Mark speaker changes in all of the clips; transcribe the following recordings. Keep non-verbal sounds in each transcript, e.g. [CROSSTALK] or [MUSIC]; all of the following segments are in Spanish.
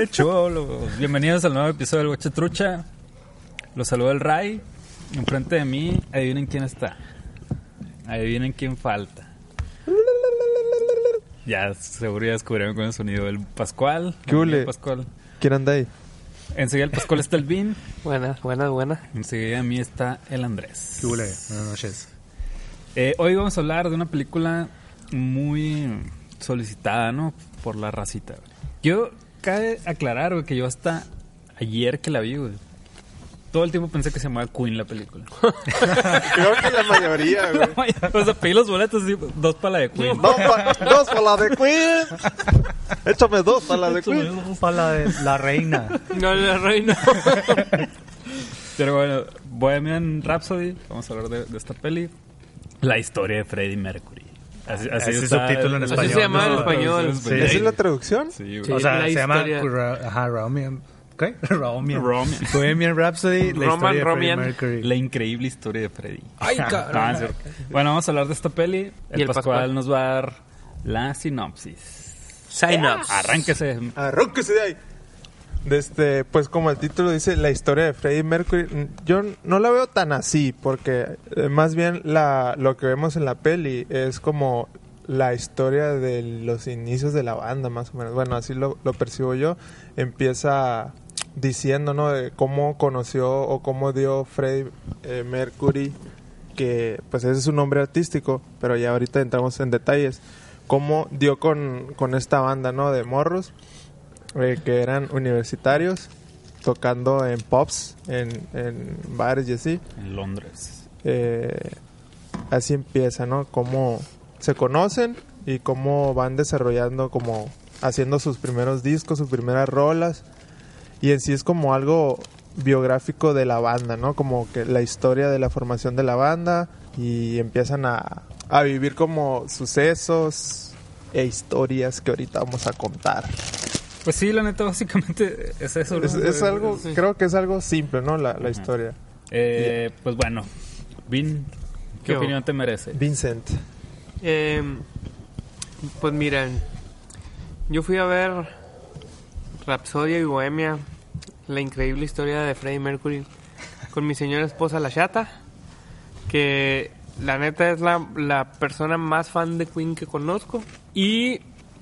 Speaker 1: ¡Hola, cholos! Bienvenidos al nuevo episodio del Guache Trucha. Los saluda el Ray. Enfrente de mí, adivinen quién está. Adivinen quién falta. Ya, seguro ya descubrieron con el sonido. El Pascual.
Speaker 2: ¿Qué hule?
Speaker 1: El Pascual.
Speaker 2: ¿Quién anda ahí?
Speaker 1: Enseguida el Pascual está el Vin. [LAUGHS]
Speaker 3: Buenas, buenas, buenas.
Speaker 1: Enseguida a mí está el Andrés.
Speaker 4: ¿Qué hule? Buenas noches.
Speaker 1: Eh, hoy vamos a hablar de una película muy solicitada, ¿no? Por la racita. Yo, cabe aclarar, güey, que yo hasta ayer que la vi, güey. Todo el tiempo pensé que se llamaba Queen la película. [LAUGHS]
Speaker 2: Creo que la mayoría, [LAUGHS] güey.
Speaker 1: o sea, pedí los boletos y dos para la de Queen.
Speaker 2: Dos para la de Queen. Échame dos para la de Queen.
Speaker 4: Para la de la reina.
Speaker 3: No, la reina. [LAUGHS]
Speaker 1: Pero bueno, Bohemian Rhapsody, vamos a hablar de, de esta peli. La historia de Freddie Mercury. Así, así
Speaker 4: Ese
Speaker 1: está-
Speaker 4: subtítulo en
Speaker 3: Así
Speaker 4: español.
Speaker 3: se llama en español.
Speaker 4: Sí.
Speaker 2: ¿Esa es la traducción?
Speaker 1: Sí, güey.
Speaker 3: Sí.
Speaker 4: O sea,
Speaker 3: la
Speaker 4: se llama ajá, Romian. ¿Qué? [LAUGHS] Romian.
Speaker 1: Romian.
Speaker 4: Bohemian Rhapsody, la
Speaker 3: Roman
Speaker 4: historia de Freddie
Speaker 3: Romian.
Speaker 4: Mercury.
Speaker 1: La increíble historia de Freddie. [LAUGHS]
Speaker 3: Ay, cabrón.
Speaker 1: Ah, es. Bueno, vamos a hablar de esta peli. El,
Speaker 3: el
Speaker 1: Pascual,
Speaker 3: Pascual.
Speaker 1: nos va a dar la sinopsis.
Speaker 3: Up.
Speaker 1: Arránquese.
Speaker 2: Arróquese de ahí. De este, pues como el título dice, la historia de Freddie Mercury, yo no la veo tan así, porque eh, más bien la, lo que vemos en la peli es como la historia de los inicios de la banda, más o menos. Bueno, así lo, lo percibo yo. Empieza diciendo, ¿no? De cómo conoció o cómo dio Freddie eh, Mercury, que pues ese es su nombre artístico, pero ya ahorita entramos en detalles. Cómo dio con, con esta banda, ¿no? De morros eh, que eran universitarios tocando en pubs, en, en bares y así.
Speaker 1: En Londres.
Speaker 2: Eh, así empieza, ¿no? Cómo se conocen y cómo van desarrollando, como haciendo sus primeros discos, sus primeras rolas. Y en sí es como algo biográfico de la banda, ¿no? Como que la historia de la formación de la banda y empiezan a, a vivir como sucesos e historias que ahorita vamos a contar.
Speaker 1: Pues sí, la neta, básicamente es eso. ¿no?
Speaker 2: Es, es algo,
Speaker 3: Sí.
Speaker 2: creo que es algo simple, ¿no? La, la historia.
Speaker 1: Eh, Pues bueno, Vin, ¿qué
Speaker 3: ¿Qué
Speaker 1: opinión te merece?
Speaker 2: Vincent.
Speaker 3: Eh, pues miren, yo fui a ver Rapsodia y Bohemia, la increíble historia de Freddie Mercury, con mi señora esposa La Chata, que la neta es la, la persona más fan de Queen que conozco. Y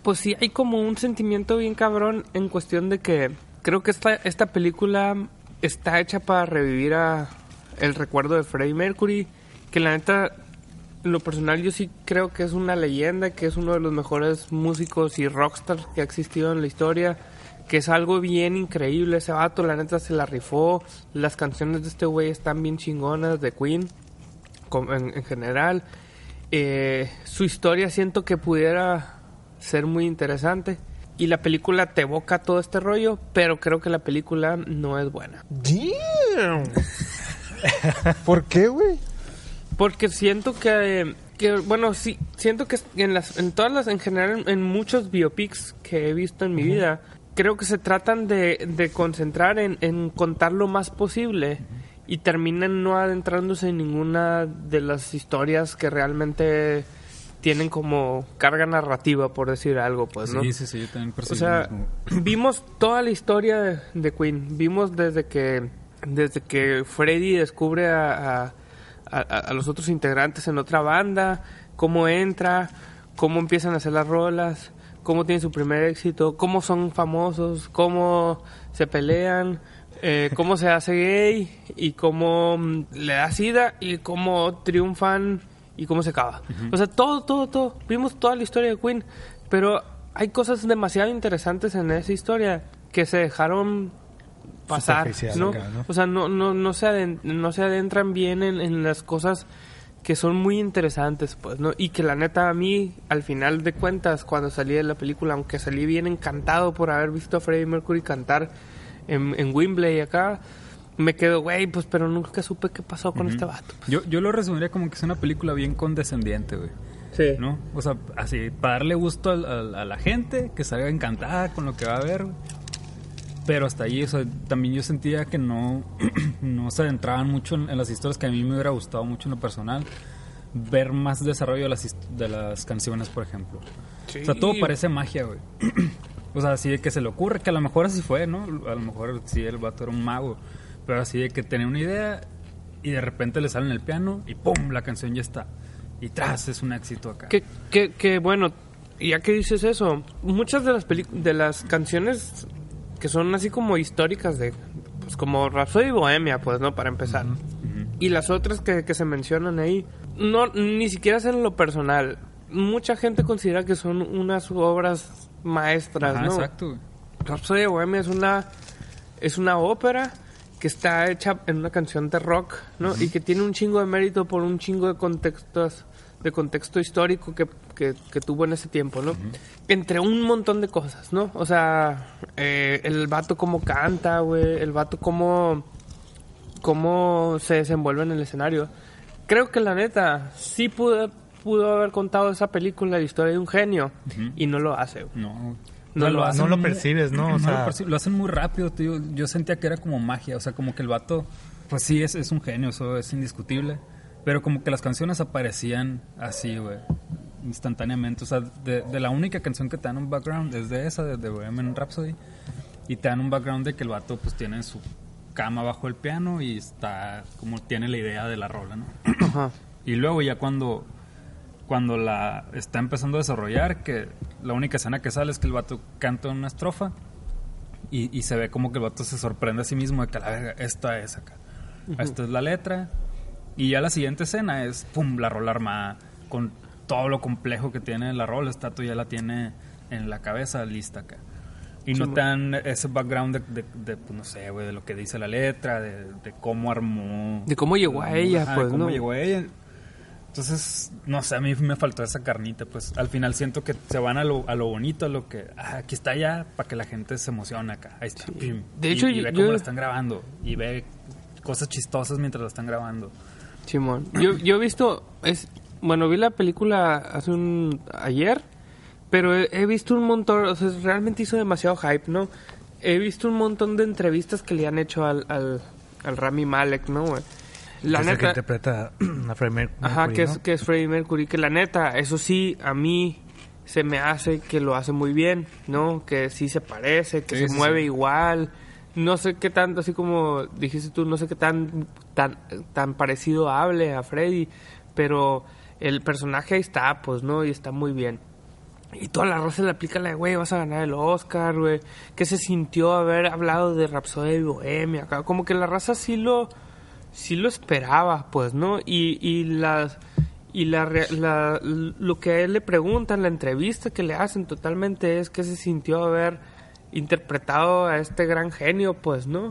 Speaker 3: pues sí, hay como un sentimiento bien cabrón en cuestión de que creo que esta, esta película está hecha para revivir a el recuerdo de Freddie Mercury, que la neta lo personal yo sí creo que es una leyenda, que es uno de los mejores músicos y rockstars que ha existido en la historia, que es algo bien increíble ese vato, la neta se la rifó, las canciones de este güey están bien chingonas de Queen en, en general, Eh, su historia siento que pudiera ser muy interesante y la película te evoca todo este rollo, pero creo que la película no es buena.
Speaker 2: Damn. [LAUGHS] ¿Por qué, güey?
Speaker 3: Porque siento que, que, bueno, sí, siento que en las, en todas las, en general, en muchos biopics que he visto en mi vida, creo que se tratan de, de concentrar en, en contar lo más posible y terminan no adentrándose en ninguna de las historias que realmente tienen como carga narrativa, por decir algo, pues, ¿no?
Speaker 1: Sí, sí, sí, yo también
Speaker 3: O sea, [CLEARS THROAT] vimos toda la historia de, de Queen. Vimos desde que desde que Freddy descubre a, a- a- a los otros integrantes en otra banda, cómo entra, cómo empiezan a hacer las rolas, cómo tiene su primer éxito, cómo son famosos, cómo se pelean, eh, cómo se hace gay y cómo mm, le da sida y cómo triunfan y cómo se acaba. O sea, todo, todo, todo. Vimos toda la historia de Queen, pero hay cosas demasiado interesantes en esa historia que se dejaron pasar, ¿no?
Speaker 4: acá, ¿no?
Speaker 3: O sea, no, no, no, se, aden- no se adentran bien en, en las cosas que son muy interesantes, pues, ¿no? Y que la neta a mí, al final de cuentas, cuando salí de la película, aunque salí bien encantado por haber visto a Freddie Mercury cantar en, en Wembley acá, me quedo, güey, pues pero nunca supe qué pasó con este vato.
Speaker 1: Yo, yo lo resumiría como que es una película bien condescendiente, güey.
Speaker 3: Sí.
Speaker 1: ¿No? O sea, así, para darle gusto a, la gente, que salga encantada con lo que va a ver, güey. Pero hasta ahí, o sea, también yo sentía que no, [CLEARS THROAT] no se adentraban mucho en, en las historias que a mí me hubiera gustado mucho en lo personal. Ver más desarrollo de las, de las canciones, por ejemplo. O sea, todo parece magia, güey. [CLEARS THROAT] o sea, así de que se le ocurre, que a lo mejor así fue, ¿no? A lo mejor sí el vato era un mago. Pero así de que tenía una idea y de repente le sale en el piano y ¡pum! La canción ya está. Y tras, es un éxito acá.
Speaker 3: Que, que, que bueno, ya que dices eso, muchas de las de las canciones que son así como históricas de pues como Rhapsody Bohemia, pues, ¿no? Para empezar. Y las otras que, que se mencionan ahí, no ni siquiera es en lo personal. Mucha gente considera que son unas obras maestras,
Speaker 1: Ajá,
Speaker 3: ¿no?
Speaker 1: exacto.
Speaker 3: Rhapsody Bohemia es una es una ópera que está hecha en una canción de rock, ¿no? Y que tiene un chingo de mérito por un chingo de contextos de contexto histórico que, que, que tuvo en ese tiempo, ¿no? Entre un montón de cosas, ¿no? O sea, eh, el vato como canta, güey, el vato como cómo se desenvuelve en el escenario. Creo que la neta sí pudo, pudo haber contado esa película la historia de un genio y no lo hace. güey.
Speaker 1: No,
Speaker 3: No lo
Speaker 1: hacen
Speaker 4: no lo percibes, ¿no? [CLEARS THROAT] O
Speaker 1: lo
Speaker 4: sea-
Speaker 1: perci- lo hacen muy rápido, tío. Yo sentía que era como magia, o sea, como que el vato, pues sí, es, es un genio, eso es indiscutible. Pero como que las canciones aparecían así, güey, instantáneamente. O sea, de, de la única canción que te dan un background es de esa, de, de Bohemian Rhapsody. Y te dan un background de que el vato, pues tiene su cama bajo el piano y está, como tiene la idea de la rola, ¿no?
Speaker 3: Ajá.
Speaker 1: Y luego ya cuando, cuando la está empezando a desarrollar, que la única escena que sale es que el vato canta una estrofa y, y se ve como que el vato se sorprende a sí mismo de que la verga, esta es acá. Esta es la letra. Y ya la siguiente escena es, pum, la rola armada con todo lo complejo que tiene la rola. Esta tú ya la tiene en la cabeza lista acá. Y no te dan ese background de, de- de, pues, no sé, güey, de lo que dice la letra, de, de cómo armó.
Speaker 3: De cómo llegó a ella,
Speaker 1: Ajá, de
Speaker 3: pues,
Speaker 1: cómo
Speaker 3: ¿no?
Speaker 1: llegó a ella. Entonces, no sé, a mí me faltó esa carnita, pues al final siento que se van a lo, a lo bonito, a lo que, ah, aquí está ya, para que la gente se emocione acá. Ahí está. pim.
Speaker 3: De
Speaker 1: Y-
Speaker 3: hecho,
Speaker 1: y, ve
Speaker 3: yo-
Speaker 1: cómo la están grabando, y ve cosas chistosas mientras la están grabando.
Speaker 3: Simón. Yo, yo he visto, es, bueno, vi la película hace un, ayer, pero he, he visto un montón, o sea, realmente hizo demasiado hype, ¿no? He visto un montón de entrevistas que le han hecho al, al, al Rami Malek, ¿no? güey? La
Speaker 4: es el que
Speaker 3: neta,
Speaker 4: interpreta a Freddie Mer-
Speaker 3: ajá,
Speaker 4: Mercury,
Speaker 3: que
Speaker 4: ¿no?
Speaker 3: es, que es Freddie Mercury, que la neta, eso sí, a mí se me hace que lo hace muy bien, ¿no? Que sí se parece, que
Speaker 1: Sí,
Speaker 3: se
Speaker 1: sí,
Speaker 3: mueve
Speaker 1: sí.
Speaker 3: igual. No sé qué tanto, así como dijiste tú, no sé qué tan, tan, tan parecido hable a Freddy, pero el personaje ahí está, pues, ¿no? Y está muy bien. Y toda la raza le aplica la de, güey, vas a ganar el Oscar, güey. ¿Qué se sintió haber hablado de Rhapsody de Bohemia? Como que la raza sí lo, sí lo esperaba, pues, ¿no? Y, y las... Y la, la- lo que a él le preguntan, la entrevista que le hacen totalmente es que se sintió haber interpretado a este gran genio, pues, ¿no?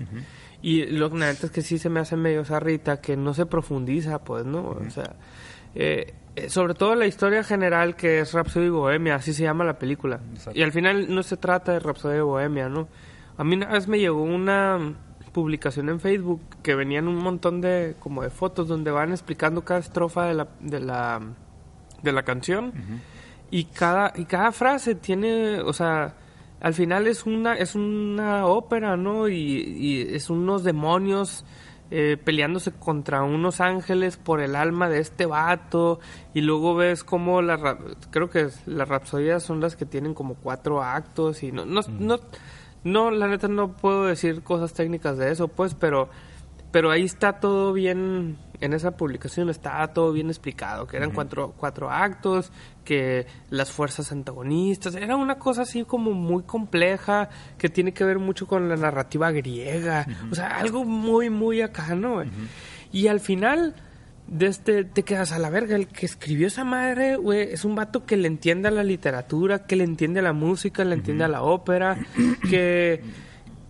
Speaker 3: Y lo que es que sí se me hace medio zarrita, que no se profundiza, pues, ¿no? O sea, eh, eh, sobre todo la historia general que es Rhapsody Bohemia, así se llama la película.
Speaker 1: Exacto.
Speaker 3: Y al final no se trata de Rhapsody Bohemia, ¿no? A mí una vez me llegó una publicación en Facebook que venían un montón de como de fotos donde van explicando cada estrofa de la de la de la canción. Y cada y cada frase tiene, o sea, al final es una es una ópera, ¿no? Y, y es unos demonios eh, peleándose contra unos ángeles por el alma de este vato. Y luego ves como la creo que las rapsodías son las que tienen como cuatro actos y no no, no no la neta no puedo decir cosas técnicas de eso pues pero pero ahí está todo bien en esa publicación está todo bien explicado que eran cuatro cuatro actos que las fuerzas antagonistas era una cosa así como muy compleja que tiene que ver mucho con la narrativa griega o sea algo muy muy acá no y al final de este te quedas a la verga el que escribió esa madre güey es un vato que le entiende a la literatura que le entiende a la música le entiende a la ópera que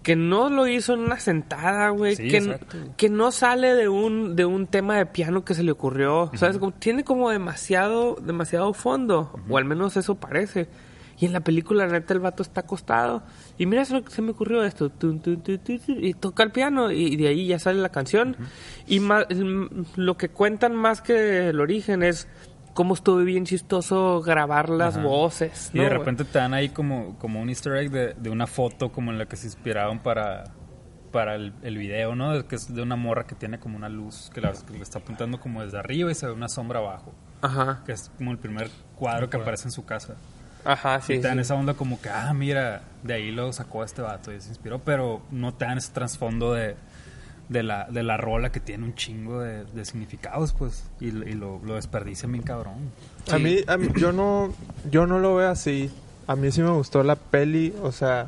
Speaker 3: que no lo hizo en una sentada, güey,
Speaker 1: Sí,
Speaker 3: que,
Speaker 1: exacto.
Speaker 3: que no sale de un de un tema de piano que se le ocurrió, ¿sabes? Como- tiene como demasiado demasiado fondo, o al menos eso parece. Y en la película, neta, el vato está acostado. Y mira, eso se me ocurrió esto. tun, tun, tun, tun, tun, y toca el piano. Y de ahí ya sale la canción. Y lo que cuentan más que el origen es cómo estuvo bien chistoso grabar las
Speaker 1: Ajá.
Speaker 3: voces.
Speaker 1: Y
Speaker 3: ¿no,
Speaker 1: de repente te dan ahí como, como un easter egg de, de una foto como en la que se inspiraron para, para el, el video, ¿no? Que es de una morra que tiene como una luz que, la, que le está apuntando como desde arriba y se ve una sombra abajo.
Speaker 3: Ajá,
Speaker 1: Que es como el primer cuadro que aparece en su casa.
Speaker 3: Ajá, sí.
Speaker 1: y te dan
Speaker 3: sí.
Speaker 1: esa onda como que, ah, mira, de ahí lo sacó este vato y se inspiró, pero no te dan ese trasfondo de, de, la, de la rola que tiene un chingo de, de significados, pues, y, y lo, lo desperdician bien cabrón.
Speaker 2: A mí, a mí- yo no, yo no lo veo así. A mí sí me gustó la peli, o sea,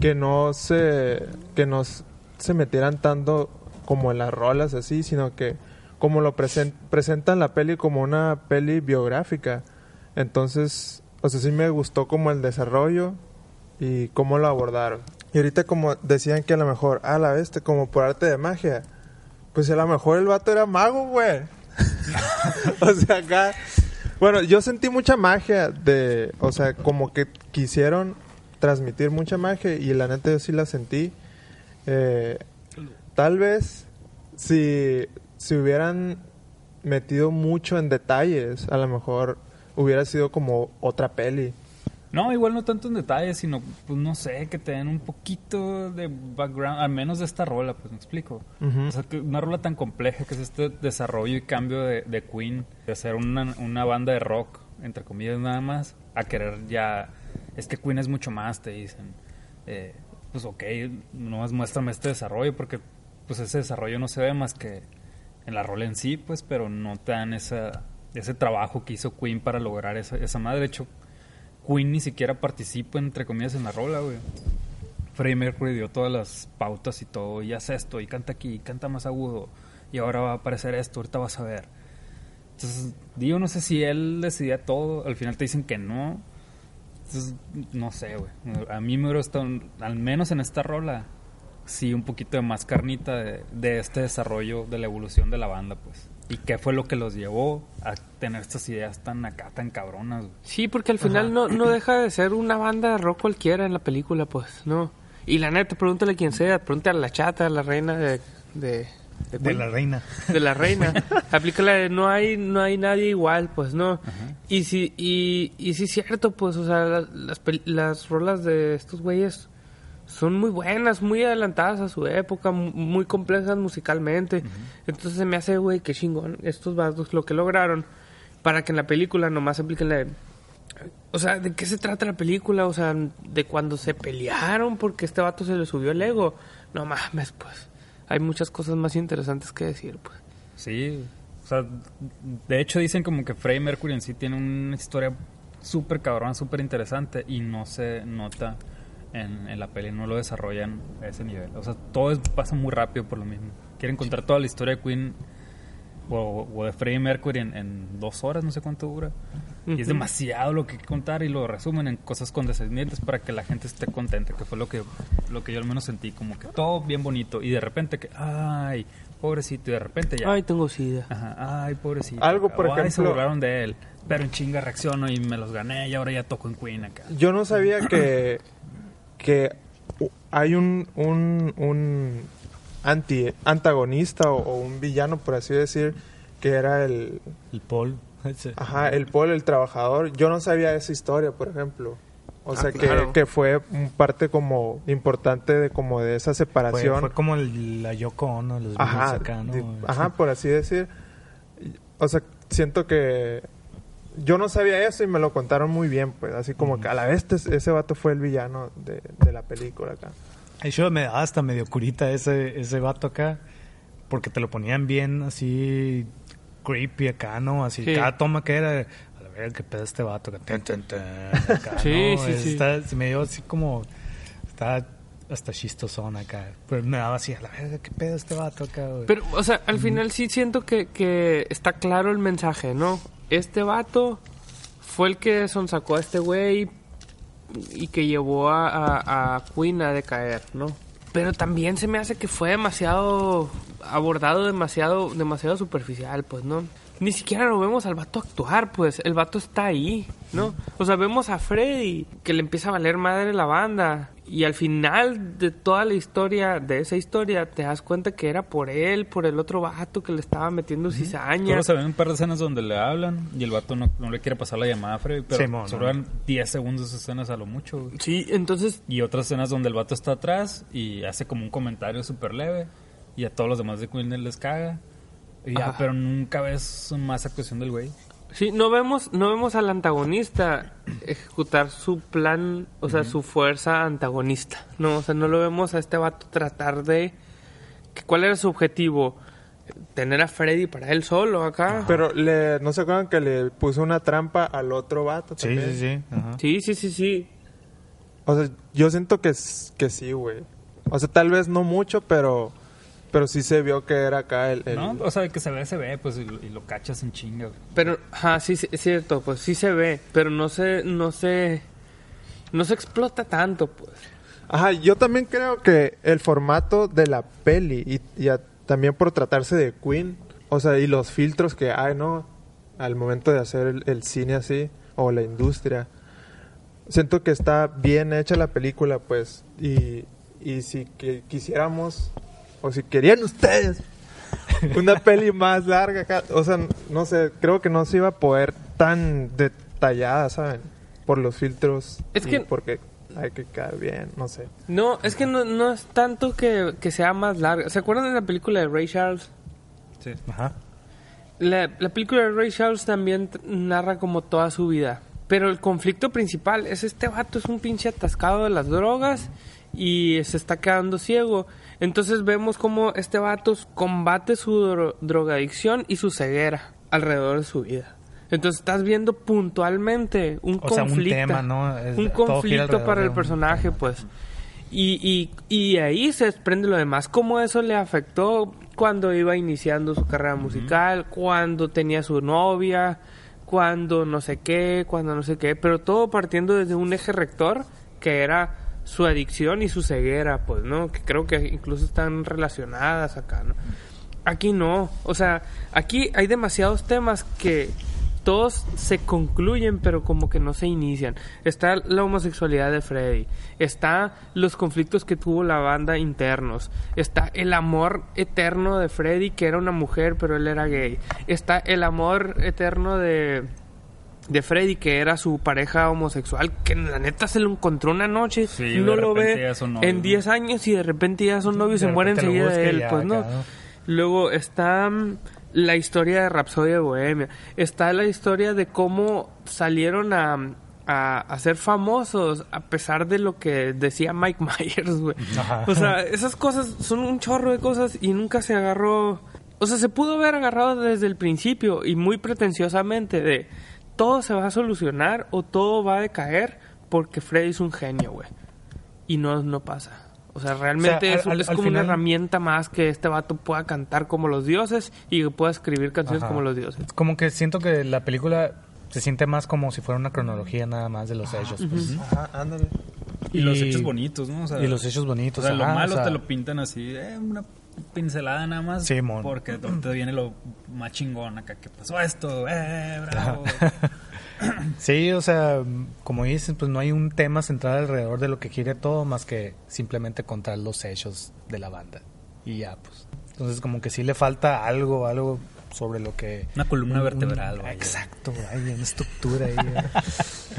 Speaker 2: que no se, que no se metieran tanto como en las rolas así, sino que como lo presen- presentan la peli como una peli biográfica. Entonces, o sea, sí me gustó como el desarrollo y cómo lo abordaron. Y ahorita como decían que a lo mejor, ah, la bestia, como por arte de magia. Pues a lo mejor el vato era mago, güey. [LAUGHS] o sea, acá... Bueno, yo sentí mucha magia de... O sea, como que quisieron transmitir mucha magia y la neta yo sí la sentí. Eh, tal vez si, si hubieran metido mucho en detalles, a lo mejor hubiera sido como otra peli.
Speaker 1: No, igual no tanto en detalle, sino, pues no sé, que te den un poquito de background, al menos de esta rola, pues me explico. O sea, que una rola tan compleja que es este desarrollo y cambio de, de Queen, de ser una, una banda de rock, entre comillas nada más, a querer ya, es que Queen es mucho más, te dicen. Eh, pues ok, nomás muéstrame este desarrollo, porque pues ese desarrollo no se ve más que en la rola en sí, pues, pero no te dan esa, ese trabajo que hizo Queen para lograr esa, madre. De hecho, Queen ni siquiera participa, entre comillas, en la rola, güey. Freddie Mercury dio todas las pautas y todo, y haz esto, y canta aquí, y canta más agudo, y ahora va a aparecer esto, ahorita vas a ver. Entonces, digo, no sé si él decidía todo, al final te dicen que no. Entonces, no sé, güey. A mí me hubiera al menos en esta rola, sí, un poquito de más carnita de, de este desarrollo, de la evolución de la banda, pues. Y qué fue lo que los llevó a tener estas ideas tan acá, tan cabronas, güey.
Speaker 3: Sí, porque al final no, no deja de ser una banda de rock cualquiera en la película, pues, ¿no? Y la neta, pregúntale a quien sea, pregúntale a la chata, a la reina de... De, de,
Speaker 4: De la reina.
Speaker 3: de la reina. [LAUGHS] Aplícala de no hay, no hay nadie igual, pues, ¿no? Y sí, y, y sí es cierto, pues, o sea, las, las, las rolas de estos güeyes son muy buenas, muy adelantadas a su época, mu- muy complejas musicalmente. Entonces se me hace, güey, qué chingón estos vatos lo que lograron para que en la película nomás apliquen la... O sea, ¿de qué se trata la película? O sea, de cuando se pelearon porque este vato se le subió el ego. No mames, pues. Hay muchas cosas más interesantes que decir, pues.
Speaker 1: Sí, o sea, de hecho dicen como que Freddie Mercury en sí tiene una historia súper cabrona, súper interesante y no se nota en, en la peli, no lo desarrollan a ese nivel. O sea, todo es- pasa muy rápido por lo mismo. Quieren contar toda la historia de Queen o, o de Freddie Mercury en, en dos horas, no sé cuánto dura. Y es demasiado lo que contar y lo resumen en cosas condescendientes para que la gente esté contenta, que fue lo que, lo que yo al menos sentí, como que todo bien bonito y de repente que, ay, pobrecito, y de repente ya...
Speaker 3: Ay, tengo sida.
Speaker 1: Ajá, ay, pobrecito.
Speaker 2: Algo, por
Speaker 1: O, ay, se
Speaker 2: ejemplo-
Speaker 1: burlaron de él. Pero en chinga reacciono y me los gané y ahora ya toco en Queen acá.
Speaker 2: Yo no sabía que, que hay un, un, un anti, antagonista o, o un villano, por así decir, que era el,
Speaker 4: El Paul. [LAUGHS]
Speaker 2: ajá, el Paul, el trabajador. Yo no sabía esa historia, por ejemplo. O
Speaker 3: Ah,
Speaker 2: sea,
Speaker 3: claro.
Speaker 2: que, que fue parte como importante de como de esa
Speaker 4: Fue,
Speaker 2: separación.
Speaker 4: fue como el- la Yoko Ono, los
Speaker 2: Ajá,
Speaker 4: acá, ¿no?
Speaker 2: ajá, por así decir. O sea, siento que yo no sabía eso y me lo contaron muy bien, pues, así como que a la vez ese, ese vato fue el villano de, de la película acá.
Speaker 4: De hecho, me daba hasta medio curita ese, ese vato acá. Porque te lo ponían bien así creepy acá, ¿no? Así,
Speaker 3: Sí.
Speaker 4: cada toma que era, a la verga, qué pedo este vato. acá, tan, tan, tan, acá, [LAUGHS]
Speaker 3: Sí,
Speaker 4: ¿no?
Speaker 3: sí, sí.
Speaker 4: Está- se me dio así como, está hasta chistosón acá. Pero me daba así, a la verga, qué pedo este vato acá, güey.
Speaker 3: Pero, o sea, al final sí siento que, que está claro el mensaje, ¿no? Este vato fue el que sonsacó a este güey y que llevó a, a, a Queen a decaer, ¿no? Pero también se me hace que fue demasiado abordado, demasiado, demasiado superficial, pues, ¿no? Ni siquiera lo vemos al vato actuar, pues el vato está ahí, ¿no? O sea, vemos a Freddy que le empieza a valer madre la banda y al final de toda la historia, de esa historia, te das cuenta que era por él, por el otro vato que le estaba metiendo cizaña.
Speaker 1: Solo se ven un par de escenas donde le hablan y el vato no, no le quiere pasar la llamada a Freddy, pero
Speaker 4: Simón,
Speaker 1: solo eran 10 segundos de escenas a lo mucho. güey.
Speaker 3: Sí, entonces
Speaker 1: Y otras escenas donde el vato está atrás y hace como un comentario súper leve y a todos los demás de Queen les caga. Y ya,
Speaker 3: Ajá.
Speaker 1: pero nunca ves más actuación del güey.
Speaker 3: Sí, no vemos, no vemos al antagonista ejecutar su plan, o sea, su fuerza antagonista. No, o sea, no lo vemos a este vato tratar de... que- ¿Cuál era su objetivo? Tener a Freddy para él solo acá.
Speaker 2: Pero le, no se acuerdan que le puso una trampa al otro vato
Speaker 4: Sí,
Speaker 2: también.
Speaker 4: sí, sí. Ajá.
Speaker 3: Sí, sí, sí, sí.
Speaker 2: O sea, yo siento que, que sí, güey. O sea, tal vez no mucho, pero pero sí se vio que era acá el... el-
Speaker 1: ¿No? O sea, que se ve, se ve, pues, y, lo- y lo cachas en chinga.
Speaker 3: Pero, ajá, sí, sí, es cierto, pues sí se ve, pero no se, no se, no se explota tanto, pues.
Speaker 2: Ajá, yo también creo que el formato de la peli y, y a- también por tratarse de Queen, o sea, y los filtros que hay, ¿no? Al momento de hacer el, el cine así, o la industria. Siento que está bien hecha la película, pues, y, y si que quisiéramos, o si querían ustedes, una [LAUGHS] peli más larga, o sea, no sé, creo que no se iba a poder tan detallada, ¿saben? Por los filtros.
Speaker 3: Es
Speaker 2: y
Speaker 3: que-
Speaker 2: Porque hay que quedar bien, no sé.
Speaker 3: No, es que no, no es tanto que, que sea más larga. ¿Se acuerdan de la película de Ray Charles?
Speaker 4: Ajá.
Speaker 3: La, la película de Ray Charles también narra como toda su vida. Pero el conflicto principal es este vato es un pinche atascado de las drogas y se está quedando ciego. Entonces vemos como este vato combate su dro- drogadicción y su ceguera alrededor de su vida. Entonces estás viendo puntualmente un
Speaker 4: O sea, un
Speaker 3: conflicto.
Speaker 4: tema, ¿no? Es-
Speaker 3: un conflicto para el personaje,
Speaker 4: tema.
Speaker 3: pues. Y, y, y ahí se desprende lo demás, cómo eso le afectó cuando iba iniciando su carrera musical, cuando tenía su novia, cuando no sé qué, cuando no sé qué, pero todo partiendo desde un eje rector que era su adicción y su ceguera, pues, ¿no? Que creo que incluso están relacionadas acá, ¿no? Aquí no, o sea, aquí hay demasiados temas que todos se concluyen pero como que no se inician. Está la homosexualidad de Freddy, está los conflictos que tuvo la banda internos, está el amor eterno de Freddy que era una mujer pero él era gay, está el amor eterno de de Freddy que era su pareja homosexual que la neta se lo encontró una noche
Speaker 1: Sí,
Speaker 3: no lo ve en
Speaker 1: ¿no?
Speaker 3: 10 años y de repente ya son novios y se muere enseguida de él pues no. Luego está mm, la historia de Rapsodia de Bohemia. Está la historia de cómo salieron a, a, a ser famosos a pesar de lo que decía Mike [LAUGHS] Myers, güey. O sea, esas cosas son un chorro de cosas y nunca se agarró... O sea, se pudo haber agarrado desde el principio y muy pretenciosamente de todo se va a solucionar o todo va a decaer porque Freddy es un genio, güey. Y no, no pasa. O sea, realmente
Speaker 4: al-
Speaker 3: es,
Speaker 4: al-
Speaker 3: es
Speaker 4: al
Speaker 3: como una herramienta más que este vato pueda cantar como los dioses y que pueda escribir canciones
Speaker 4: Ajá.
Speaker 3: como los dioses.
Speaker 4: Como que siento que la película se siente más como si fuera una cronología nada más de los hechos. pues.
Speaker 2: Ajá, ándale.
Speaker 1: Y, los hechos bonitos, ¿no? O sea,
Speaker 4: y los hechos
Speaker 1: O
Speaker 4: bonitos.
Speaker 1: sea, lo malo
Speaker 4: o sea,
Speaker 1: te lo pintan así, eh, una pincelada nada más.
Speaker 4: Sí, mon.
Speaker 1: Porque te viene lo más chingón acá, que pasó esto, eh, bravo. [CLEARS THROAT]
Speaker 4: Sí, o sea, como dices, pues no hay un tema central alrededor de lo que quiere todo más que simplemente contar los hechos de la banda. Y ya, pues. Entonces como que sí le falta algo, algo sobre lo que...
Speaker 1: Una columna
Speaker 4: un-
Speaker 1: vertebral,
Speaker 4: un-. Exacto, hay una estructura ahí. eh.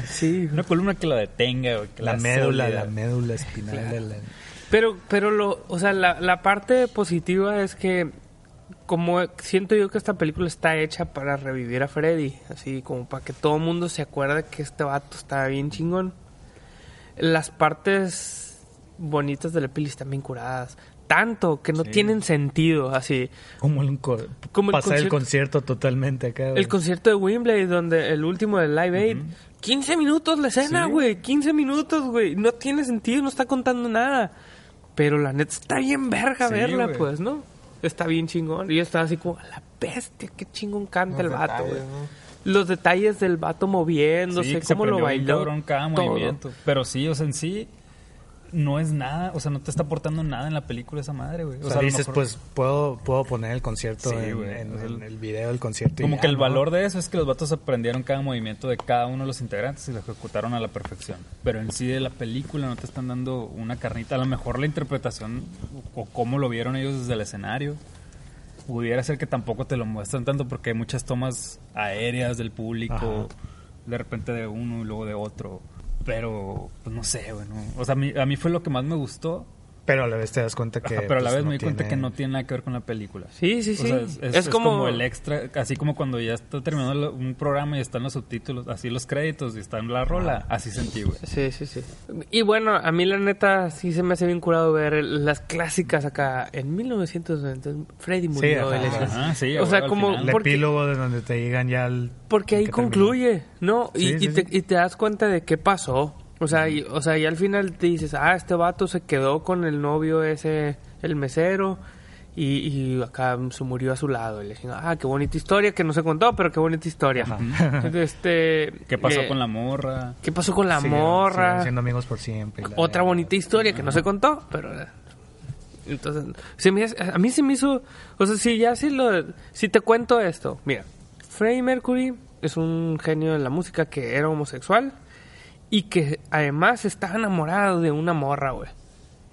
Speaker 3: Sí.
Speaker 1: Una columna que la detenga, que
Speaker 4: la
Speaker 1: la
Speaker 4: médula,
Speaker 1: sólida.
Speaker 4: la médula espinal. de la-
Speaker 3: Pero, pero lo, o sea, la, la parte positiva es que como siento yo que esta película está hecha para revivir a Freddy, así como para que todo el mundo se acuerde que este vato está bien chingón. Las partes bonitas de la peli están bien curadas, tanto que no
Speaker 1: Sí.
Speaker 3: tienen sentido, así.
Speaker 4: Como co-
Speaker 3: Como el
Speaker 4: pasar el
Speaker 3: concierto-
Speaker 4: concierto totalmente acá. güey.
Speaker 3: El concierto de Wembley, donde el último de Live Aid, 15 minutos la escena,
Speaker 1: Sí.
Speaker 3: güey, 15 minutos, güey, no tiene sentido, no está contando nada. Pero la neta está bien verga
Speaker 1: Sí,
Speaker 3: verla, pues, ¿no? Está bien chingón. Y yo estaba así como, la bestia, qué chingón canta el
Speaker 2: Los
Speaker 3: vato, güey.
Speaker 2: detalles, ¿no?
Speaker 3: Los detalles del vato moviéndose,
Speaker 1: Sí, se
Speaker 3: cómo lo bailó.
Speaker 1: cada movimiento. Pero sí, o sea, en sí, no es nada, o sea, no te está aportando nada en la película esa madre, güey.
Speaker 4: O sea, dices,
Speaker 1: mejor-
Speaker 4: pues puedo, puedo poner el concierto
Speaker 1: Sí,
Speaker 4: en,
Speaker 1: güey.
Speaker 4: en-
Speaker 1: O sea,
Speaker 4: en el video del concierto. y
Speaker 1: Como
Speaker 4: ya,
Speaker 1: que el
Speaker 4: ¿no?
Speaker 1: valor de eso es que los vatos aprendieron cada movimiento de cada uno de los integrantes y lo ejecutaron a la perfección. Pero en sí de la película no te están dando una carnita. A lo mejor la interpretación o cómo lo vieron ellos desde el escenario pudiera ser que tampoco te lo muestran tanto porque hay muchas tomas aéreas del público, de repente de uno y luego de otro. Pero, pues no sé, bueno. O sea, a mí, a mí fue lo que más me gustó.
Speaker 4: Pero a la vez te das cuenta que...
Speaker 1: Ajá, pero a la
Speaker 4: pues,
Speaker 1: vez
Speaker 4: no
Speaker 1: me di cuenta que no tiene nada que ver con la película.
Speaker 3: Sí, sí,
Speaker 1: O
Speaker 3: sí.
Speaker 1: sea, es, es-
Speaker 3: es,
Speaker 1: es
Speaker 3: como...
Speaker 1: el extra, así como cuando ya está terminando un programa y están los subtítulos, así los créditos y está en la rola, así sentí, güey.
Speaker 3: Sí, sí, sí. Y bueno, a mí la neta sí se me hace bien curado ver el- las clásicas acá. En 1990 Freddy murió.
Speaker 4: ajá,
Speaker 3: y la-
Speaker 1: Ajá, sí,
Speaker 3: o sea,
Speaker 1: al
Speaker 3: como...
Speaker 1: final.
Speaker 4: El
Speaker 3: porque-
Speaker 4: epílogo de donde te digan ya el...
Speaker 3: Porque ahí concluye, ¿no? y,
Speaker 4: Sí,
Speaker 3: y
Speaker 4: sí,
Speaker 3: te,
Speaker 4: sí.
Speaker 3: y te das cuenta de qué pasó. O sea, y, o sea, y al final te dices, ah, este vato se quedó con el novio ese, el mesero, y, y acá se murió a su lado. Y le dije, ah, qué bonita historia, que no se contó, pero qué bonita historia. este,
Speaker 1: ¿Qué pasó
Speaker 3: eh,
Speaker 1: con la morra?
Speaker 3: ¿Qué pasó con la
Speaker 4: Siguieron-
Speaker 3: morra?
Speaker 4: siendo amigos por siempre.
Speaker 3: Otra bonita historia que no se contó, pero entonces se me hace- a mí se me hizo, o sea, si ya si lo si te cuento esto, mira, Freddie Mercury es un genio de la música que era homosexual y que además estaba enamorado de una morra, güey.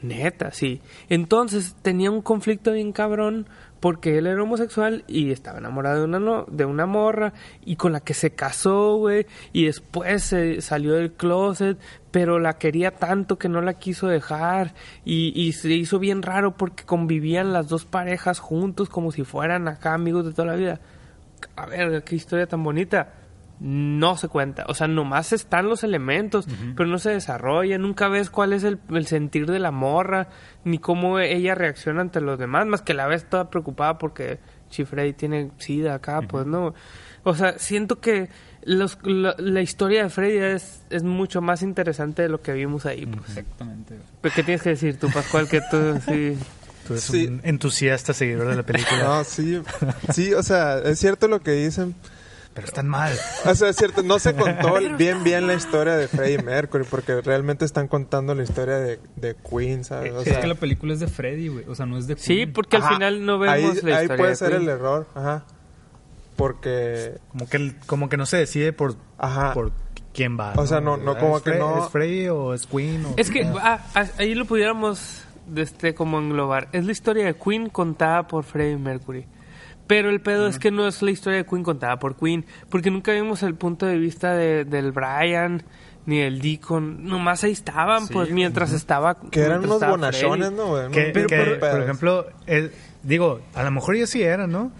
Speaker 3: Neta, sí. Entonces tenía un conflicto bien cabrón porque él era homosexual y estaba enamorado de una, no- de una morra y con la que se casó, güey, y después se salió del closet, pero la quería tanto que no la quiso dejar y, y se hizo bien raro porque convivían las dos parejas juntos como si fueran acá amigos de toda la vida. A ver, qué historia tan bonita no se cuenta. O sea, nomás están los elementos, pero no se desarrolla. Nunca ves cuál es el, el sentir de la morra, ni cómo ella reacciona ante los demás, más que la vez toda preocupada porque Chifrey tiene sida acá, pues no. O sea, siento que los, la, la historia de Freddy es, es mucho más interesante de lo que vimos ahí. Pues.
Speaker 1: Exactamente.
Speaker 3: ¿Pero ¿Qué tienes que decir tú, Pascual? Que tú, [LAUGHS] sí.
Speaker 4: Tú eres
Speaker 2: Sí.
Speaker 4: un entusiasta seguidor de la película.
Speaker 2: No, sí, sí, o sea, es cierto lo que dicen.
Speaker 4: Pero están mal. [LAUGHS]
Speaker 2: O sea, es cierto, no se contó [LAUGHS] bien bien la historia de Freddie Mercury porque realmente están contando la historia de, de Queen, ¿sabes? O
Speaker 1: es
Speaker 2: sea,
Speaker 1: que la película es de Freddy, güey. O sea, no es de
Speaker 3: Sí,
Speaker 1: Queen.
Speaker 3: porque al
Speaker 2: ajá,
Speaker 3: final no vemos
Speaker 2: ahí,
Speaker 3: la historia
Speaker 2: Ahí puede
Speaker 3: de
Speaker 2: ser
Speaker 3: Queen.
Speaker 2: el error, ajá. Porque,
Speaker 4: Como que, el- como que no se decide por,
Speaker 2: ajá.
Speaker 4: por quién va.
Speaker 2: O sea, no- no,
Speaker 4: ¿Es
Speaker 2: como que
Speaker 4: Fre-
Speaker 2: no-
Speaker 4: ¿Es Freddy o es Queen? O...
Speaker 3: Es que ah, ah, ahí lo pudiéramos este, como englobar. Es la historia de Queen contada por Freddie Mercury. Pero el pedo es que no es la historia de Queen contada por Queen. Porque nunca vimos el punto de vista de, del Brian ni el Deacon. Nomás ahí estaban, pues mientras estaba.
Speaker 2: Que eran unos bonachones. ¿no? güey?
Speaker 4: Que-
Speaker 2: Unos
Speaker 4: que, por ejemplo, el- digo, a lo mejor ellos sí eran, ¿no?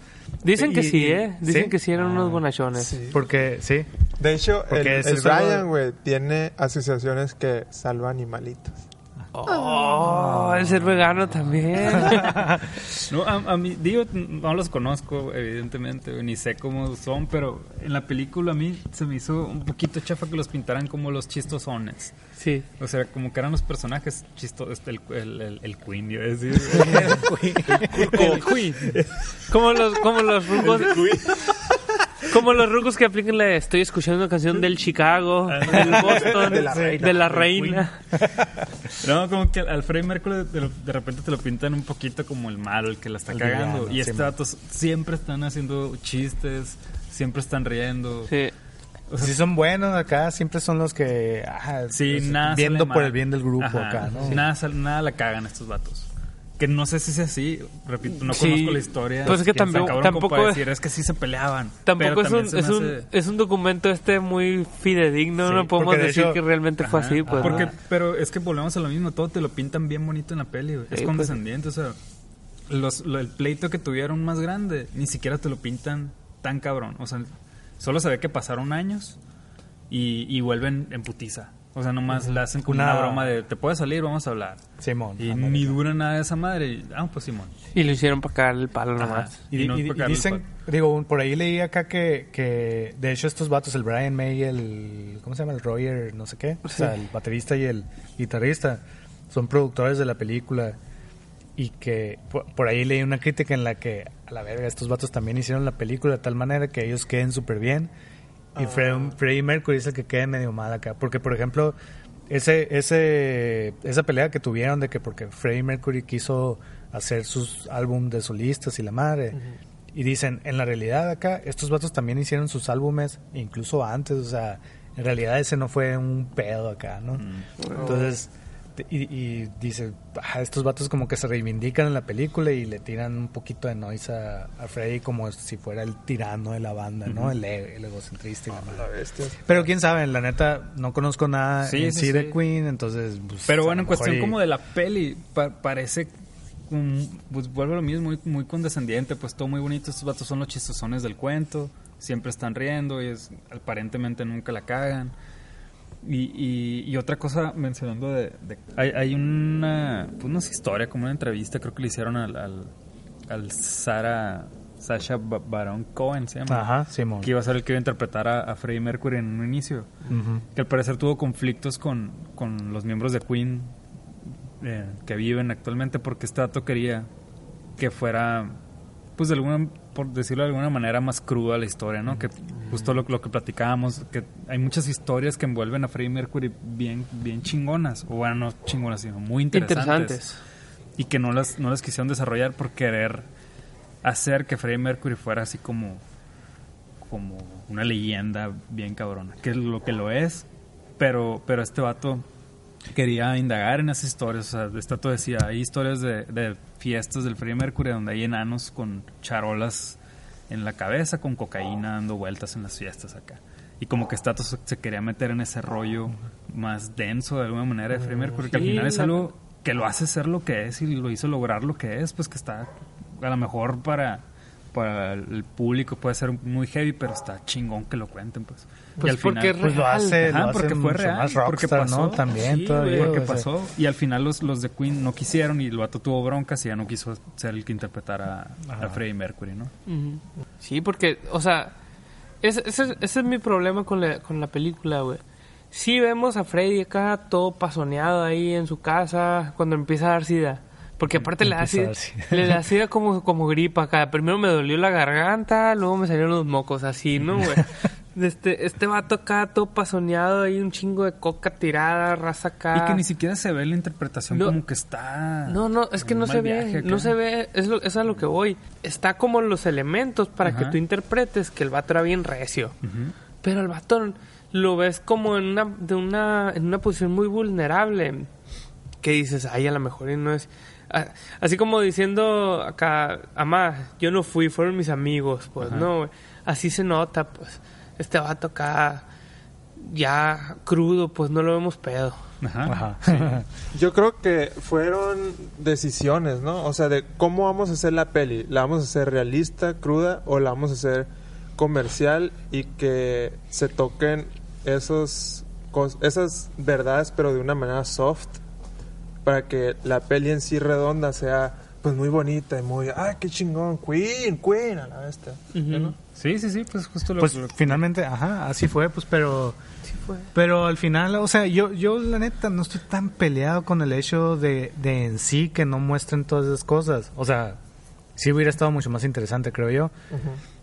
Speaker 3: Dicen que
Speaker 4: Y-
Speaker 3: sí, ¿eh? Dicen
Speaker 4: ¿sí?
Speaker 3: que sí eran unos bonachones.
Speaker 2: Sí.
Speaker 4: Porque, sí.
Speaker 2: De hecho, el,
Speaker 4: Porque
Speaker 2: Brian, güey, tiene asociaciones que salva animalitos.
Speaker 3: Oh, el ser vegano también. [LAUGHS]
Speaker 1: No, a, a mí, digo, no los conozco, evidentemente, ni sé cómo son, pero en la película a mí se me hizo un poquito chafa que los pintaran como los chistosones.
Speaker 3: sí.
Speaker 1: O sea, como que eran los personajes chistosos, el, el, el, el Queen, iba a decir.
Speaker 3: El Queen. Como los, como los rucos. Como los rucos que aplican la estoy escuchando una canción del Chicago, del Boston,
Speaker 2: De la reina.
Speaker 3: de la reina. [LAUGHS]
Speaker 1: No, como que al Freddie Mercury de, de repente te lo pintan un poquito como el malo, el que la está
Speaker 4: El
Speaker 1: cagando.
Speaker 4: villano,
Speaker 1: y estos datos siempre están haciendo chistes, siempre están riendo.
Speaker 3: Sí.
Speaker 4: O sea, si son buenos acá, siempre son los que... ah,
Speaker 1: Sí,
Speaker 4: pues,
Speaker 1: nada.
Speaker 4: Viendo por
Speaker 1: mal.
Speaker 4: el bien del grupo
Speaker 1: Ajá,
Speaker 4: acá, ¿no?
Speaker 1: Nada, nada la cagan estos vatos. Que no sé si es así, repito, no
Speaker 3: Sí.
Speaker 1: conozco la historia.
Speaker 3: Pues es que
Speaker 1: sabe,
Speaker 3: tampoco- es-
Speaker 1: decir, es que sí se peleaban.
Speaker 3: Tampoco es
Speaker 1: también
Speaker 3: un,
Speaker 1: se
Speaker 3: es, un,
Speaker 1: hace-
Speaker 3: es un documento este muy fidedigno,
Speaker 4: Sí,
Speaker 3: no podemos
Speaker 4: de
Speaker 3: decir
Speaker 4: hecho-
Speaker 3: que realmente fue así. Pues,
Speaker 1: porque,
Speaker 3: ¿no?
Speaker 1: pero es que volvemos a lo mismo, todo te lo pintan bien bonito en la peli, güey. es
Speaker 3: pues.
Speaker 1: condescendiente, o sea, los, lo- el pleito que tuvieron más grande, ni siquiera te lo pintan tan cabrón, o sea, solo se ve que pasaron años y, y vuelven en putiza. O sea, nomás le hacen como una,
Speaker 4: Una-
Speaker 1: broma de, te puedes salir, vamos a hablar.
Speaker 4: Simón.
Speaker 1: Y
Speaker 4: ándale.
Speaker 1: ni dura nada de esa madre. ah, pues Simón.
Speaker 3: Y lo hicieron para cagarle el palo nomás.
Speaker 4: Y,
Speaker 1: Y no
Speaker 4: y- y dicen, digo, un- por ahí leí acá que, que de hecho estos vatos, el Brian May y el, ¿cómo se llama? El Roger, no sé qué, o sea, el baterista y el guitarrista, son productores de la película y que por, por ahí leí una crítica en la que, a la verga, estos vatos también hicieron la película de tal manera que ellos queden súper bien y Fre- Freddie Mercury es el que quede medio mal acá, porque por ejemplo, ese, ese, esa pelea que tuvieron de que porque Freddie Mercury quiso hacer sus álbum de solistas y la madre. Y dicen, en la realidad acá, estos vatos también hicieron sus álbumes, incluso antes, o sea, en realidad ese no fue un pedo acá, ¿no? Entonces, te- y, y dice, "Ah, estos vatos como que se reivindican en la película y le tiran un poquito de noise a, a Freddy como si fuera el tirano de la banda, ¿no? El, e- el egocentrista y. La
Speaker 2: bestia.
Speaker 4: Pero quién sabe, la neta, no conozco nada
Speaker 1: Sí,
Speaker 4: en
Speaker 1: sí,
Speaker 4: sí, de. Queen, entonces... pues,
Speaker 1: Pero bueno, en cuestión
Speaker 4: y-
Speaker 1: como de la peli, pa- parece, un- pues vuelve a lo mismo, muy, muy condescendiente, pues todo muy bonito, estos vatos son los chistosones del cuento, siempre están riendo y es, aparentemente nunca la cagan. Y, y, y otra cosa mencionando de... de- hay, hay una, pues una historia, como una entrevista, creo que le hicieron al, al, al Sara, Sasha Ba- Baron Cohen, se llama.
Speaker 4: Ajá, Simón.
Speaker 1: Que iba a ser el que iba a interpretar a, a Freddie Mercury en un inicio que al parecer tuvo conflictos con, con los miembros de Queen eh, que viven actualmente porque este dato quería que fuera, pues de alguna, por decirlo de alguna manera, más cruda la historia, ¿no? Que justo lo, lo que platicábamos, que hay muchas historias que envuelven a Freddie Mercury bien, bien chingonas, o bueno, no chingonas, sino muy interesantes,
Speaker 3: Interesantes.
Speaker 1: y que no las, no las quisieron desarrollar por querer hacer que Freddie Mercury fuera así como como una leyenda bien cabrona, que es lo que lo es, pero, pero este vato quería indagar en esas historias, o sea, vato decía, hay historias de, de fiestas del Freddie Mercury donde hay enanos con charolas en la cabeza, con cocaína dando vueltas en las fiestas acá. Y como que Status se- quería meter en ese rollo más denso de alguna manera de Freddie Mercury, que al final es algo que lo hace ser lo que es y lo hizo lograr lo que es, pues que está a lo mejor para, para el público puede ser muy heavy, pero está chingón que lo cuenten, pues.
Speaker 3: Pues porque es
Speaker 4: Pues lo hace,
Speaker 1: Ajá,
Speaker 4: lo hace
Speaker 1: porque fue
Speaker 4: mucho
Speaker 1: real,
Speaker 4: más
Speaker 1: porque
Speaker 4: rockstar,
Speaker 1: pasó,
Speaker 4: ¿no? También
Speaker 1: Sí,
Speaker 4: todavía.
Speaker 1: güey, porque
Speaker 4: o sea,
Speaker 1: pasó. Y al final los, los de Queen no quisieron y el vato tuvo broncas y ya no quiso ser el que interpretara a,
Speaker 4: Ajá.
Speaker 1: a Freddie Mercury, ¿no?
Speaker 3: Ujú. Sí, porque, o sea, ese, ese- ese es mi problema con la, con la película, güey. Sí vemos a Freddy acá todo pasoneado ahí en su casa cuando empieza a dar sida. Porque aparte le da sida. le da [LAUGHS] sida como, como gripa acá. Primero me dolió la garganta, luego me salieron los mocos así, ¿no, güey? [LAUGHS] Este, este vato acá todo pasoneado ahí, un chingo de coca tirada, raza acá.
Speaker 1: Y que ni siquiera se ve la interpretación
Speaker 3: No.
Speaker 1: como que está...
Speaker 3: No, no, es que no se ve,
Speaker 1: acá.
Speaker 3: no se ve, es, lo, es a lo que voy. Está como los elementos para que tú interpretes que el vato era bien recio. Pero el vato lo ves como en una, de una, en una posición muy vulnerable. Que dices, ay, a lo mejor y no es... Así como diciendo acá, amá, yo no fui, fueron mis amigos, pues
Speaker 1: Ajá.
Speaker 3: no. Así se nota, pues. Este vato acá, ya crudo, pues no lo vemos pedo.
Speaker 1: Ajá.
Speaker 4: Ajá. [LAUGHS]
Speaker 2: Yo creo que fueron decisiones, ¿no? O sea, de cómo vamos a hacer la peli. ¿La vamos a hacer realista, cruda o la vamos a hacer comercial y que se toquen esos esas verdades pero de una manera soft para que la peli en sí redonda sea pues muy bonita y muy ay qué chingón Queen Queen a la bestia ¿no?
Speaker 1: Sí, sí, sí, pues justo lo
Speaker 4: Pues
Speaker 1: lo-
Speaker 4: finalmente, ajá, así fue, pues, pero...
Speaker 3: Sí fue.
Speaker 4: Pero al final, o sea, yo, yo la neta no estoy tan peleado con el hecho de, de en sí que no muestren todas esas cosas. O sea, sí hubiera estado mucho más interesante, creo yo.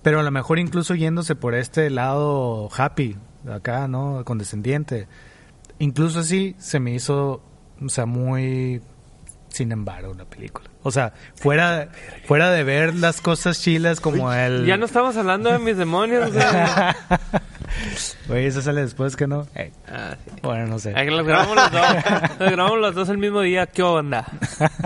Speaker 4: Pero a lo mejor incluso yéndose por este lado happy, acá, ¿no? Condescendiente. Incluso así se me hizo, o sea, muy sin embargo la película. O sea, fuera, fuera de ver las cosas chilas como el...
Speaker 3: Ya no estamos hablando de mis demonios, güey. [LAUGHS]
Speaker 4: Güey, eso sale después que no.
Speaker 3: Ah, sí.
Speaker 4: bueno, no sé.
Speaker 3: Ah, los grabamos los dos. [LAUGHS] Los grabamos los dos el mismo día. ¿Qué onda?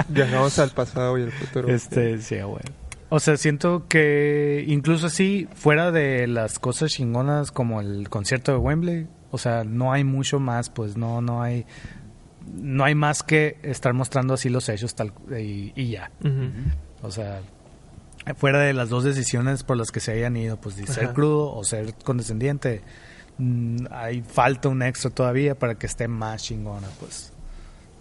Speaker 2: viajamos al pasado y el futuro
Speaker 4: Este, sí, bueno. O sea, siento que incluso así, fuera de las cosas chingonas como el concierto de Wembley, o sea, no hay mucho más, pues no, no hay, no hay más que estar mostrando así los hechos tal y, y ya. O sea, fuera de las dos decisiones por las que se hayan ido, pues de ser
Speaker 3: Ajá.
Speaker 4: crudo o ser condescendiente, mm, hay falta un extra todavía para que esté más chingona, pues.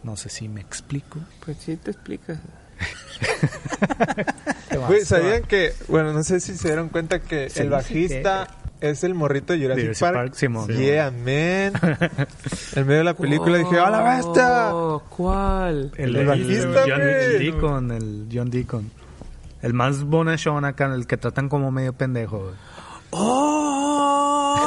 Speaker 4: No sé si me explico.
Speaker 3: Pues sí te explicas. [LAUGHS]
Speaker 4: ¿Qué más?
Speaker 2: Güey, ¿sabían que, bueno, no sé si se dieron cuenta que
Speaker 4: Sí,
Speaker 2: el
Speaker 4: sí,
Speaker 2: bajista es el morrito de Jurassic,
Speaker 4: Jurassic
Speaker 2: Park?
Speaker 4: Park, Simón.
Speaker 2: Yeah, man. [LAUGHS] en medio de la película dije, ¡a la bestia!
Speaker 3: Oh, ¿Cuál?
Speaker 4: El,
Speaker 2: El
Speaker 4: el-
Speaker 2: bajista,
Speaker 4: John
Speaker 2: güey.
Speaker 4: Deacon, el John Deacon. El más bonachón acá, el que tratan como medio pendejo. güey.
Speaker 3: ¡Oh!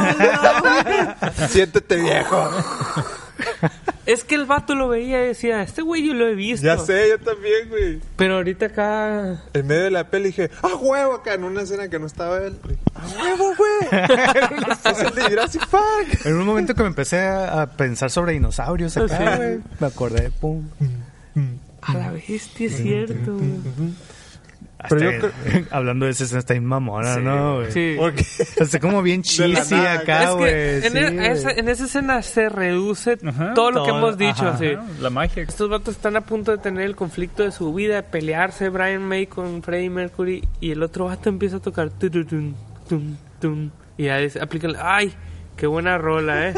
Speaker 3: [LAUGHS]
Speaker 2: Siéntete viejo. [LAUGHS]
Speaker 3: Es que el vato lo veía y decía, este güey yo lo he visto.
Speaker 2: Ya sé, yo también, güey.
Speaker 3: Pero ahorita acá...
Speaker 2: En medio de la peli dije, ¡ah, huevo! Acá en una escena que no estaba él. ¡ah, huevo, güey! [LAUGHS] es el de Jurassic Park.
Speaker 4: En un momento que me empecé a, a pensar sobre dinosaurios acá,
Speaker 3: Sí.
Speaker 4: güey, me acordé, pum.
Speaker 3: A la bestia, es cierto. güey.
Speaker 2: Pero yo [LAUGHS]
Speaker 4: Hablando de esa escena está mamona, ¿no, güey?
Speaker 3: Sí.
Speaker 2: Porque [LAUGHS]
Speaker 4: Está como bien cheesy acá,
Speaker 3: Es
Speaker 4: güey.
Speaker 3: que en,
Speaker 4: sí,
Speaker 3: e-
Speaker 4: güey.
Speaker 3: esa, en esa escena se reduce
Speaker 1: Ajá.
Speaker 3: todo lo que hemos dicho.
Speaker 4: ajá.
Speaker 3: sí.
Speaker 1: Ah, La magia.
Speaker 3: Estos vatos están a punto de tener el conflicto de su vida, de pelearse Brian May con Freddie Mercury y el otro vato empieza a tocar tururun, tum, tum, y ya dice, aplican, ay, qué buena rola, eh.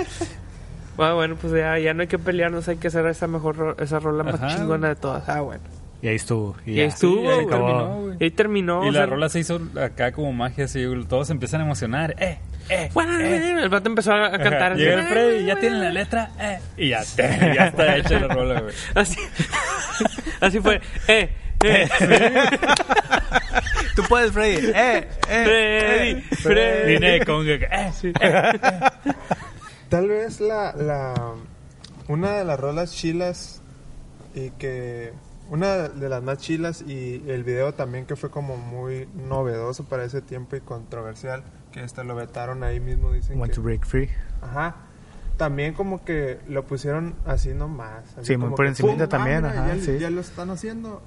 Speaker 3: bueno, [LAUGHS] bueno, pues ya, ya no hay que pelearnos, hay que hacer esa mejor ro- esa rola más
Speaker 1: Ajá.
Speaker 3: chingona de todas. Ah, bueno.
Speaker 4: Y ahí estuvo. Y,
Speaker 3: Y ahí estuvo,
Speaker 1: Sí, ahí terminó, güey.
Speaker 3: Y ahí terminó.
Speaker 1: Y la
Speaker 3: sea,
Speaker 1: rola se hizo acá como magia, así, güey, todos se empiezan a emocionar. ¡Eh! ¡Eh!
Speaker 3: bueno,
Speaker 1: eh.
Speaker 3: el vato empezó a cantar. así,
Speaker 1: Llega el Freddy, ya
Speaker 3: "Ay,
Speaker 1: tiene la letra, ¡eh! Y ya, ya está hecha la rola, güey.
Speaker 3: Así, así fue. Eh, eh,
Speaker 4: Tú puedes, Freddy. ¡Eh!
Speaker 3: Freddy, Freddy.
Speaker 1: Línea de conga, ¡eh!
Speaker 2: tal vez la, la... Una de las rolas chilas y que... Una de las más chilas y el video también que fue como muy novedoso para ese tiempo y controversial, que este lo vetaron ahí mismo, dicen
Speaker 4: Want
Speaker 2: que...
Speaker 4: to break free.
Speaker 2: Ajá. También como que lo pusieron así nomás. así
Speaker 4: Sí, muy por
Speaker 2: ¡pum!
Speaker 4: también,
Speaker 2: Ah, mira,
Speaker 4: ajá,
Speaker 2: ya,
Speaker 4: sí.
Speaker 2: ya lo están haciendo.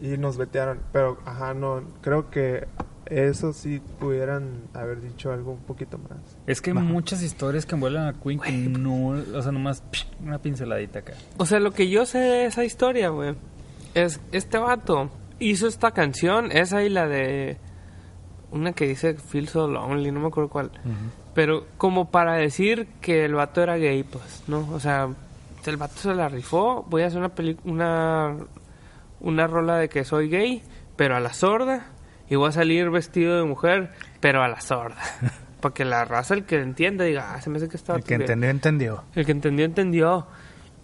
Speaker 2: Y nos vetearon. Pero, ajá, no, creo que eso sí pudieran haber dicho algo un poquito más.
Speaker 1: Es que hay muchas historias que envuelven a Queen que no, o sea, nomás psh, una pinceladita acá.
Speaker 3: O sea, lo que yo sé de esa historia, güey, es este vato hizo esta canción, esa y la de una que dice Feel So Lonely, no me acuerdo cuál. Pero como para decir que el vato era gay, pues, ¿no? O sea, el vato se la rifó, voy a hacer una una una rola de que soy gay, pero a la sorda, y voy a salir vestido de mujer, pero a la sorda. [LAUGHS] Para que la raza, el que entienda, diga, ah, se me hace que está
Speaker 4: El que entendió, entendió.
Speaker 3: el que entendió, entendió.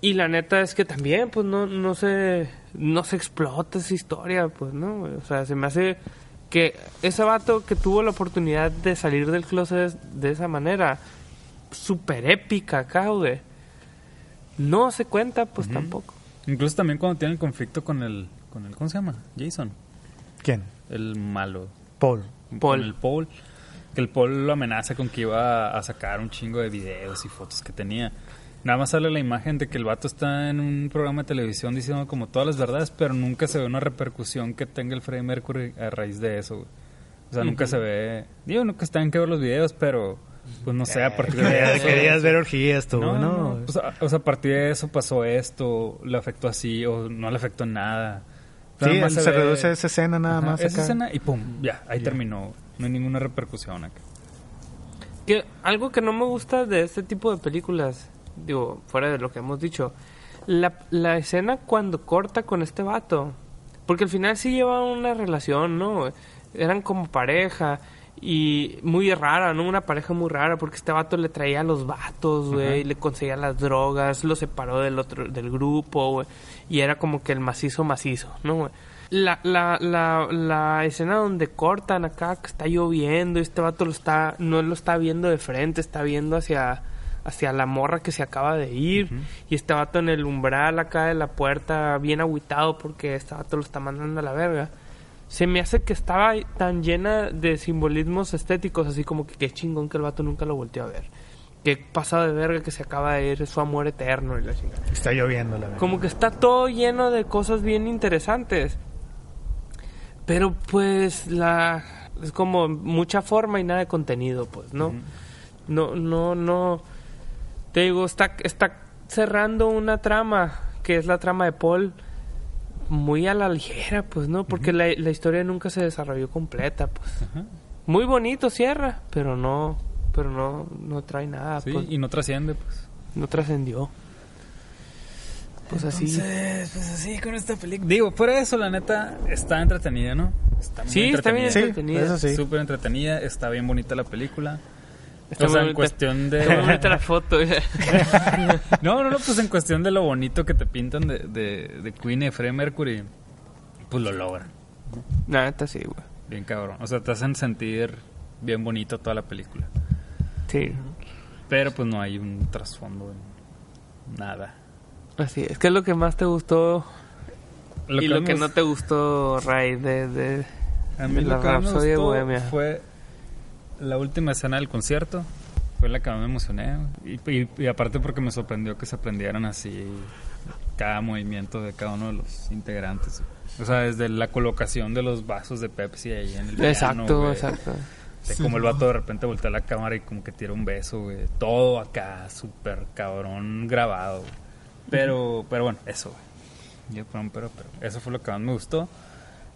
Speaker 3: Y la neta es que también, pues, no, no se... No se explota esa historia, pues, ¿no? O sea, se me hace que ese vato que tuvo la oportunidad de salir del closet de esa manera, súper épica güey. No se cuenta, pues, tampoco.
Speaker 1: Incluso también cuando tiene el conflicto con el, con el, ¿cómo se llama? Jason,
Speaker 4: ¿Quién?
Speaker 1: el malo.
Speaker 4: Paul.
Speaker 3: Paul.
Speaker 1: Con el Paul. Que el Paul lo amenaza con que iba a sacar un chingo de videos y fotos que tenía. Nada más sale la imagen de que el vato está en un programa de televisión diciendo como todas las verdades, pero nunca se ve una repercusión que tenga el Freddie Mercury a raíz de eso. güey. O sea, nunca se ve... Digo, nunca está en que ver los videos, pero... Pues no sé, a partir de [LAUGHS]
Speaker 4: Querías,
Speaker 1: eso...
Speaker 4: querías ver orgías tú,
Speaker 1: No,
Speaker 4: ¿no?
Speaker 1: no, pues, a- o sea, a partir de eso pasó esto, le afectó así, o no le afectó nada.
Speaker 4: Sí,
Speaker 1: más
Speaker 4: se,
Speaker 1: ve-
Speaker 4: reduce esa escena nada
Speaker 1: Ajá,
Speaker 4: más
Speaker 1: Esa
Speaker 4: acá.
Speaker 1: escena y pum, ya, ahí terminó. No hay ninguna repercusión acá.
Speaker 3: Que algo que no me gusta de este tipo de películas, digo, fuera de lo que hemos dicho, la, la escena cuando corta con este vato, porque al final sí lleva una relación, ¿no? Eran como pareja y muy rara, ¿no? Una pareja muy rara porque este vato le traía a los vatos, güey, le conseguía las drogas, lo separó del otro del grupo, güey, y era como que el macizo macizo, ¿no? güey? La, la, la, la escena donde cortan acá, que está lloviendo, y este vato lo está, no lo está viendo de frente, está viendo hacia, hacia la morra que se acaba de ir, y este vato en el umbral acá de la puerta, bien agüitado porque este vato lo está mandando a la verga. Se me hace que estaba tan llena de simbolismos estéticos, así como que qué chingón que el vato nunca lo volteó a ver. Qué pasado de verga que se acaba de ir, es su amor eterno y la chingada.
Speaker 4: Está lloviendo, la verdad.
Speaker 3: Como que está todo lleno de cosas bien interesantes. Pero pues la es como mucha forma y nada de contenido, pues, ¿no? No no no te digo, está está cerrando una trama que es la trama de Paul muy a la ligera, pues, ¿no? Porque la, la historia nunca se desarrolló completa, pues. Muy bonito cierra, pero no pero no no trae nada,
Speaker 1: Sí,
Speaker 3: pues,
Speaker 1: y no trasciende, pues.
Speaker 3: no trascendió. Pues así.
Speaker 1: Entonces, pues así con esta película. Digo, fuera de eso, la neta, está entretenida, ¿no? Está muy
Speaker 3: Sí, está bien
Speaker 4: Sí,
Speaker 3: entretenida.
Speaker 4: eso sí.
Speaker 1: Súper entretenida, está bien bonita la película.
Speaker 3: Está
Speaker 1: o sea,
Speaker 3: muy
Speaker 1: en cuestión de...
Speaker 3: Está la foto. [LAUGHS]
Speaker 1: No, no, no, pues en cuestión de lo bonito que te pintan de, de, de Queen y Freddie Mercury, pues lo logran.
Speaker 3: La neta sí, güey.
Speaker 1: Bien cabrón. O sea, te hacen sentir bien bonito toda la película.
Speaker 3: Sí.
Speaker 1: Pero pues no hay un trasfondo, nada.
Speaker 3: Así es. ¿Qué es lo que más te gustó
Speaker 1: Lo
Speaker 3: y
Speaker 1: que
Speaker 3: lo que no te gustó, Ray, de, de,
Speaker 1: A mí
Speaker 3: de
Speaker 1: lo
Speaker 3: la
Speaker 1: que me gustó
Speaker 3: Bohemia?
Speaker 1: fue la última escena del concierto. Fue la que más me emocioné. Y, y- y aparte porque me sorprendió que se aprendieran así cada movimiento de cada uno de los integrantes. O sea, desde la colocación de los vasos de Pepsi ahí en el piano,
Speaker 3: Exacto,
Speaker 1: güey.
Speaker 3: exacto.
Speaker 1: De como el vato de repente voltea la cámara y como que tira un beso, güey. Todo acá, súper cabrón grabado. güey. Pero, pero bueno, eso, güey. Yo, pero, pero, pero, eso fue lo que más me gustó.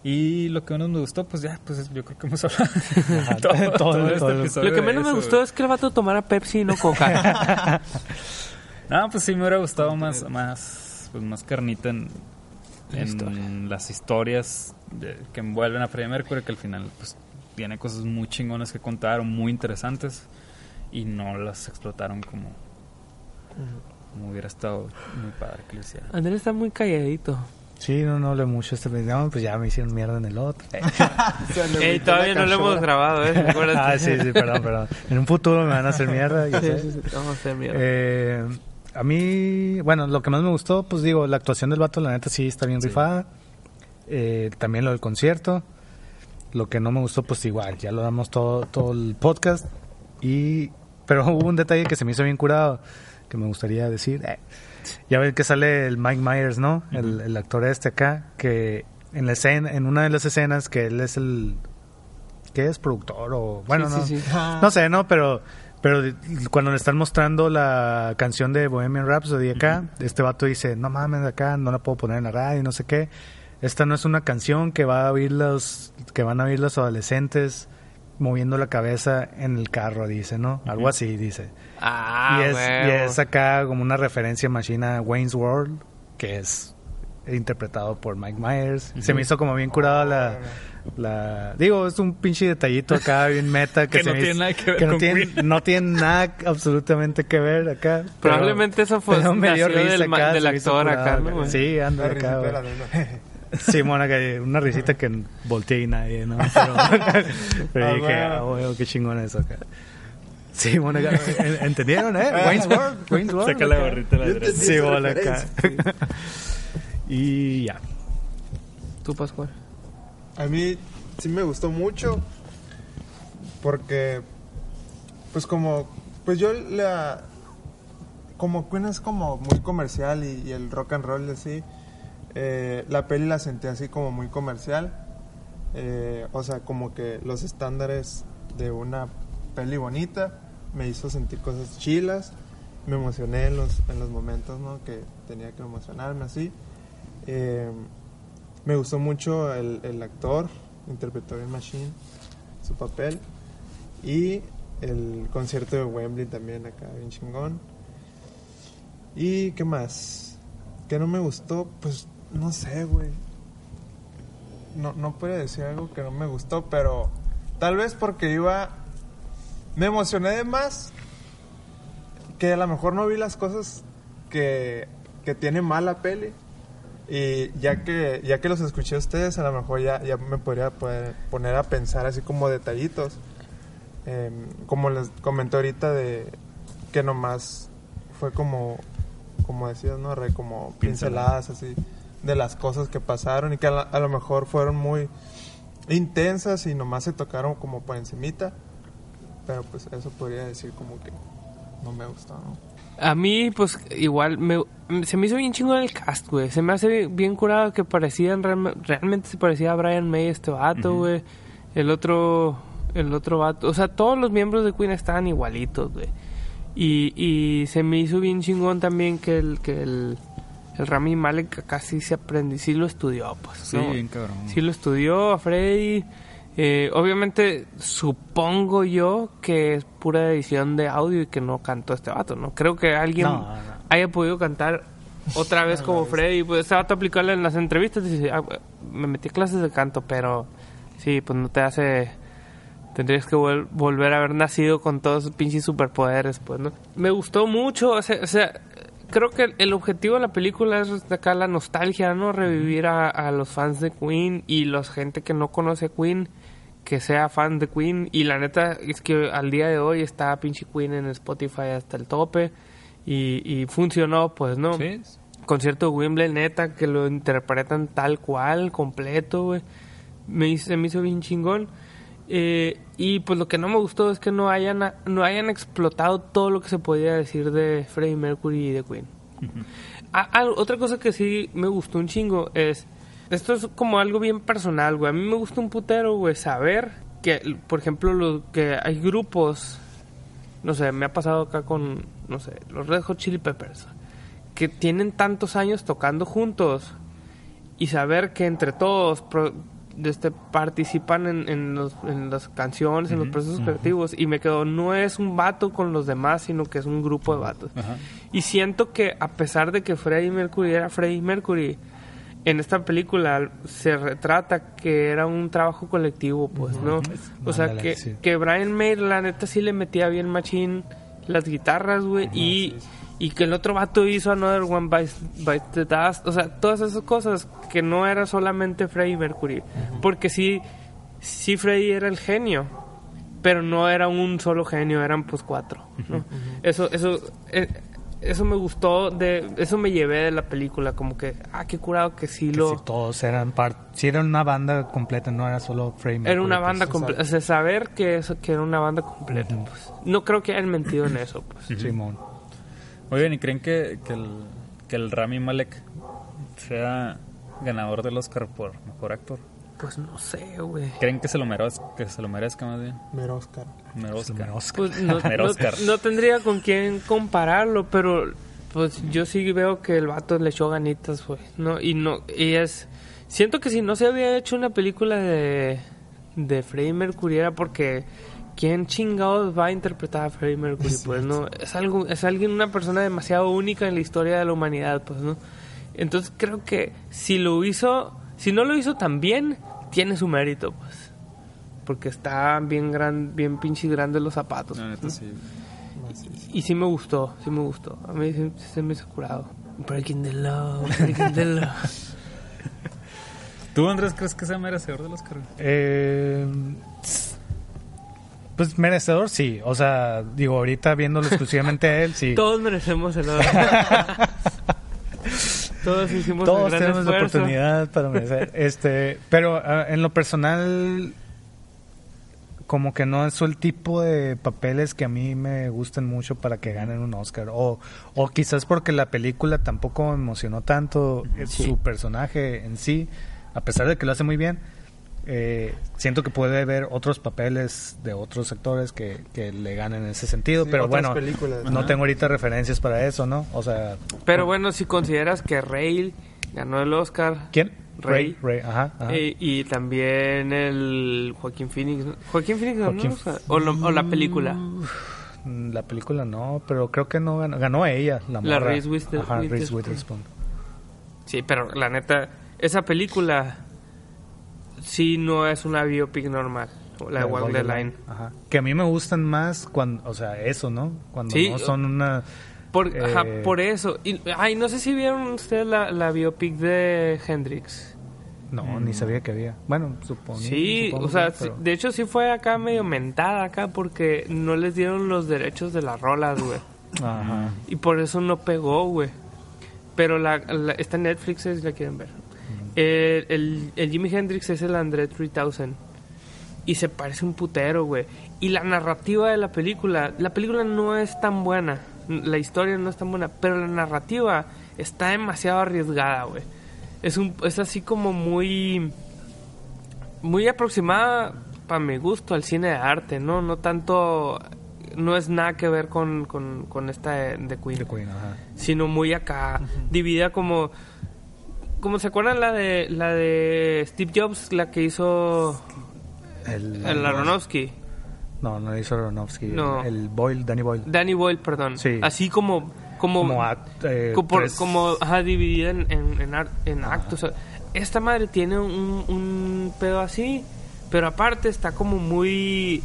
Speaker 1: Y lo que menos me gustó, pues ya, pues yo creo que hemos hablado [LAUGHS] todo,
Speaker 4: todo-
Speaker 1: este
Speaker 4: todo el-
Speaker 1: episodio
Speaker 3: Lo que menos me gustó
Speaker 1: güey.
Speaker 3: es que el vato tomara Pepsi y no Coca. [LAUGHS]
Speaker 1: No, pues sí me hubiera gustado más, más, pues más carnita en, en las historias de- que envuelven a Freddie Mercury, que al final pues tiene cosas muy chingonas que contar, muy interesantes, y no las explotaron como, como hubiera estado muy padre que lo hicieran.
Speaker 3: Andrés está muy calladito.
Speaker 4: Sí, no, no hablé mucho este. No, pues ya me hicieron mierda en el otro. [LAUGHS] Eh.
Speaker 3: Ey, todavía no lo hemos grabado, ¿eh? Acuérdate.
Speaker 4: ah, sí, sí, perdón, perdón. En un futuro me van a hacer mierda. yo
Speaker 3: Sí, sí, sí, Vamos a hacer mierda.
Speaker 4: Eh, a mí, bueno, lo que más me gustó, pues digo, la actuación del vato, la neta sí está bien rifada. Eh, también lo del concierto. Lo que no me gustó, pues igual, ya lo damos todo, todo el podcast. Y, pero [LAUGHS] hubo un detalle que se me hizo bien curado, que me gustaría decir. Eh, ya ven que sale el Mike Myers, ¿no? el, el actor este acá, que en la escena, en una de las escenas que él es el ¿qué es? productor o bueno,
Speaker 3: Sí,
Speaker 4: no,
Speaker 3: sí, sí.
Speaker 4: no sé, no, pero pero cuando le están mostrando la canción de Bohemian Rhapsody acá, este vato dice, "No mames, acá no la puedo poner en la radio, no sé qué. Esta no es una canción que va a oír los que van a oír los adolescentes moviendo la cabeza en el carro", dice, ¿no? Algo así dice.
Speaker 3: Ah,
Speaker 4: y, es, y es acá como una referencia machina a Wayne's World, que es interpretado por Mike Myers. Se me hizo como bien curada la, la... Digo, es un pinche detallito acá bien meta que,
Speaker 1: Que
Speaker 4: se
Speaker 1: no
Speaker 4: me
Speaker 1: tiene
Speaker 4: hizo-
Speaker 1: nada que ver
Speaker 4: que no tiene,
Speaker 1: Queen.
Speaker 4: no tiene nada absolutamente que ver acá. [LAUGHS] pero-
Speaker 3: Probablemente eso fue
Speaker 4: pero me dio
Speaker 3: nació
Speaker 4: risa
Speaker 3: del,
Speaker 4: acá,
Speaker 3: del actor
Speaker 4: curada,
Speaker 3: acá, ¿no?
Speaker 4: Sí, anda
Speaker 2: La
Speaker 4: acá. [LAUGHS] Sí, mona, que una risita que volteé y nadie, ¿no? Pero, [LAUGHS] pero
Speaker 2: Ah,
Speaker 4: dije,
Speaker 2: bueno.
Speaker 4: ah, huevo, qué chingón eso acá. Sí, mona, que- [LAUGHS] ¿en- ¿entendieron, eh? Wayne's World, Wayne's World.
Speaker 1: Saca la gorrita de la derecha.
Speaker 4: Sí, bola acá. [LAUGHS] y ya.
Speaker 3: Tú, Pascual.
Speaker 2: A mí sí me gustó mucho porque pues como pues yo la como Queen es como muy comercial y, y el rock and roll así eh, la peli la sentí así como muy comercial Eh, o sea como que los estándares de una peli bonita me hizo sentir cosas chilas me emocioné en los, en los momentos ¿no? que tenía que emocionarme así Eh, me gustó mucho el, el actor, interpretó bien Machine, su papel. Y el concierto de Wembley también acá, bien chingón. ¿Y qué más? Que no me gustó, pues no sé, güey. No, no puedo decir algo que no me gustó, pero tal vez porque iba... Me emocioné de más que a lo mejor no vi las cosas que, que tiene mal la peli. Y ya que, ya que los escuché a ustedes, a lo mejor ya, ya me podría poder poner a pensar así como detallitos. Em, como les comenté ahorita de que nomás fue como, como decías, ¿no? Rey? como pinceladas así de las cosas que pasaron y que a, la- a lo mejor fueron muy intensas y nomás se tocaron como por encimita. Pero pues eso podría decir como que no me gustó, ¿no?
Speaker 3: A mí, pues, igual, me, se me hizo bien chingón el cast, güey. Se me hace bien curado que parecían, realme- realmente se parecía a Brian May este vato, güey. El otro, el otro vato. O sea, todos los miembros de Queen estaban igualitos, güey. Y, y se me hizo bien chingón también que el, que el, el Rami Malek casi se aprendió, sí lo estudió, pues.
Speaker 1: Sí,
Speaker 3: ¿no?
Speaker 1: bien cabrón.
Speaker 3: Sí lo estudió a Freddy. Eh, obviamente, supongo yo que es pura edición de audio y que no cantó este vato, ¿no? Creo que alguien
Speaker 4: No, no.
Speaker 3: haya podido cantar otra [LAUGHS] vez como Freddy. Pues este vato aplicarle en las entrevistas. Dice, "Ah, me metí a clases de canto, pero sí, pues no te hace... Tendrías que vol- volver a haber nacido con todos esos pinches superpoderes, pues, ¿no? Me gustó mucho, o sea, o sea, creo que el, objetivo de la película es acá la nostalgia, ¿no? Revivir a, a los fans de Queen y los gente que no conoce Queen, que sea fan de Queen. Y la neta es que al día de hoy está pinche Queen en Spotify hasta el tope y, y funcionó, pues, ¿no?
Speaker 1: Sí.
Speaker 3: concierto de Wembley, neta, que lo interpretan tal cual, completo, güey. Me, se me hizo bien chingón. Eh, y pues lo que no me gustó es que no hayan, no hayan explotado todo lo que se podía decir de Freddie Mercury y de Queen. Ah, otra cosa que sí me gustó un chingo es... Esto es como algo bien personal, güey. A mí me gusta un putero, güey, saber que, por ejemplo, lo, que hay grupos... No sé, me ha pasado acá con, no sé, los Red Hot Chili Peppers. Que tienen tantos años tocando juntos. Y saber que entre todos pro- este, participan en, en, los- en las canciones, en los procesos creativos. Y me quedo, no es un vato con los demás, sino que es un grupo de vatos. Y siento que a pesar de que Freddie Mercury era Freddie Mercury, en esta película se retrata que era un trabajo colectivo, pues, ¿no? O sea, que,
Speaker 4: sí.
Speaker 3: que Brian May, la neta, sí le metía bien machín las guitarras, güey, y, y que el otro vato hizo Another One Bites, Bites the Dust, o sea, todas esas cosas que no era solamente Freddie Mercury, porque sí, sí Freddie era el genio, pero no era un solo genio, eran pues cuatro, ¿no? Eso, eso, eh, eso me gustó, de, eso me llevé de la película, como que, ah, qué curado que sí
Speaker 4: Que
Speaker 3: lo...
Speaker 4: si todos eran parte, si era una banda completa, no era solo Freddie Mercury.
Speaker 3: Era una
Speaker 4: pues,
Speaker 3: banda completa, o sea, saber que, eso, que era una banda completa, pues. No creo que hayan mentido en eso, pues.
Speaker 4: Simón.
Speaker 1: Oigan, ¿y creen que, que, el, que el Rami Malek sea ganador del Oscar por mejor actor?
Speaker 3: Pues no sé, güey.
Speaker 1: ¿Creen que se lo merezca, que se lo merezca más bien?
Speaker 2: Mero Oscar.
Speaker 1: Merezca.
Speaker 3: Pues no, [LAUGHS]
Speaker 1: Mero
Speaker 3: no-
Speaker 1: Oscar.
Speaker 3: no tendría con quién compararlo, pero pues yo sí veo que el vato le echó ganitas, güey. No, y no, y es... Siento que si no se había hecho una película de, de Freddie Mercury era porque... ¿Quién chingados va a interpretar a Freddie Mercury? Pues no, es algo, es alguien, una persona demasiado única en la historia de la humanidad, pues no. Entonces creo que si lo hizo, si no lo hizo tan bien, tiene su mérito, pues. Porque está bien gran, bien pinche grandes los zapatos.
Speaker 1: La neta,
Speaker 3: ¿no?
Speaker 1: sí.
Speaker 3: Y sí me gustó, sí me gustó. A mí sí, se me hizo curado. Breaking the law, breaking the law. [LAUGHS]
Speaker 1: ¿Tú, Andrés, crees que sea merecedor del Oscar?
Speaker 4: Eh, pues merecedor sí. O sea, digo, ahorita viéndolo exclusivamente a él, sí. [LAUGHS]
Speaker 3: Todos merecemos el Oscar. [LAUGHS] Todos hicimos un
Speaker 4: Todos
Speaker 3: gran
Speaker 4: tenemos la oportunidad para merecer. [LAUGHS] este, pero ah, en lo personal, como que no es el tipo de papeles que a mí me gustan mucho para que ganen un Oscar. O, o quizás porque la película tampoco me emocionó tanto eh, su personaje en sí, a pesar de que lo hace muy bien. Eh, siento que puede haber otros papeles de otros actores que, que le ganen en ese sentido,
Speaker 2: Sí,
Speaker 4: pero bueno,
Speaker 2: películas.
Speaker 4: no tengo ahorita referencias para eso, ¿no? O sea,
Speaker 3: Pero bueno, si consideras que Ray ganó el Oscar.
Speaker 4: ¿quién?
Speaker 3: Ray.
Speaker 4: Ray, ajá, ajá.
Speaker 3: eh, y también el Joaquín Phoenix. ¿no? ¿Joaquín Phoenix ganó
Speaker 4: Joaquín
Speaker 3: el Oscar? ¿O, lo- o la película?
Speaker 4: La película no, pero creo que no ganó. Ganó ella, la
Speaker 3: La. Reese Witherspoon.
Speaker 4: Ajá, Reese Witherspoon.
Speaker 3: Sí, pero la neta, esa película sí no es una biopic normal. La de Walk the Line.
Speaker 4: Ajá. Que a mí me gustan más cuando, o sea, eso, ¿no? Cuando
Speaker 3: Sí,
Speaker 4: no son una...
Speaker 3: Por,
Speaker 4: Eh,
Speaker 3: ajá, por eso. Y, ay, no sé si vieron ustedes la, la biopic de Hendrix.
Speaker 4: No, ni sabía que había. Bueno, supongo.
Speaker 3: Sí,
Speaker 4: supongo
Speaker 3: o sea,
Speaker 4: que, pero-
Speaker 3: sí, de hecho sí fue acá medio mentada acá porque no les dieron los derechos de las rolas, güey. [LAUGHS]
Speaker 4: Ajá.
Speaker 3: Y por eso no pegó, güey. Pero la, la- está en Netflix si la quieren ver. El, el, el Jimi Hendrix es el André 3000. Y se parece un putero, güey. Y la narrativa de la película, la película no es tan buena. La historia no es tan buena. Pero la narrativa está demasiado arriesgada, güey. Es, un, es así como muy... Muy aproximada, para mi gusto, al cine de arte, ¿no? No tanto... No es nada que ver con, con, con esta de, de Queen
Speaker 4: De Queen, ajá.
Speaker 3: sino muy acá, dividida como como se acuerdan la de la de Steve Jobs, la que hizo
Speaker 4: El,
Speaker 3: el Aronofsky,
Speaker 4: No, no hizo Aronofsky.
Speaker 3: No.
Speaker 4: El, Boyle, Danny Boyle.
Speaker 3: Danny Boyle, perdón,
Speaker 4: Sí.
Speaker 3: así como como
Speaker 4: Como act- eh,
Speaker 3: como,
Speaker 4: tres-
Speaker 3: como, ajá, dividida en, en, en, ar- en actos. Esta madre tiene un, un pedo así, pero aparte está como muy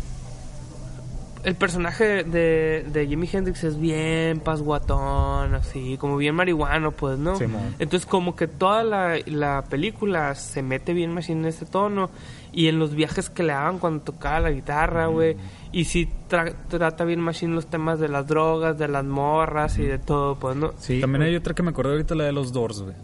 Speaker 3: el personaje de, de Jimi Hendrix es bien pasguatón, así, como bien marihuano, pues, ¿no?
Speaker 4: Simón.
Speaker 3: Entonces, como que toda la, la película se mete bien más en ese tono. Y en los viajes que le daban cuando tocaba la guitarra, güey. Y sí tra- trata bien machine los temas de las drogas, de las morras y de todo, pues, ¿no?
Speaker 4: Sí,
Speaker 1: También hay otra que me acuerdo ahorita, la de los Doors, güey.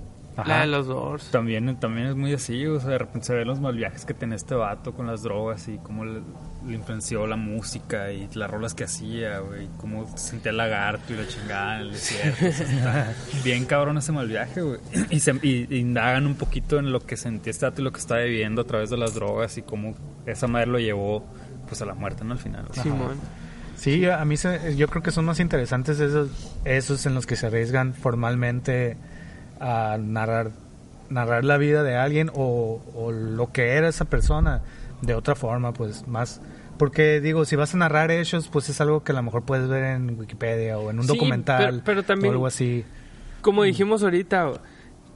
Speaker 3: La de los Doors.
Speaker 1: También, también es muy así, o sea, de repente se ven los mal viajes que tenía este vato con las drogas y cómo le, le influenció la música y las rolas que hacía, güey, cómo sentía el lagarto y la chingada en el desierto. o sea, [LAUGHS] está bien cabrón ese mal viaje, güey. Y, se, y- y indagan un poquito en lo que sentía este vato y lo que estaba viviendo a través de las drogas y cómo esa madre lo llevó pues a la muerte, ¿no? Al final.
Speaker 3: Simón.
Speaker 4: Sí, a mí se- yo creo que son más interesantes esos, esos en los que se arriesgan formalmente a narrar, narrar la vida de alguien o, o lo que era esa persona de otra forma, pues más... Porque digo, si vas a narrar hechos, pues es algo que a lo mejor puedes ver en Wikipedia o en un
Speaker 3: Sí,
Speaker 4: documental
Speaker 3: pero- pero también-
Speaker 4: o algo así.
Speaker 3: Como dijimos ahorita,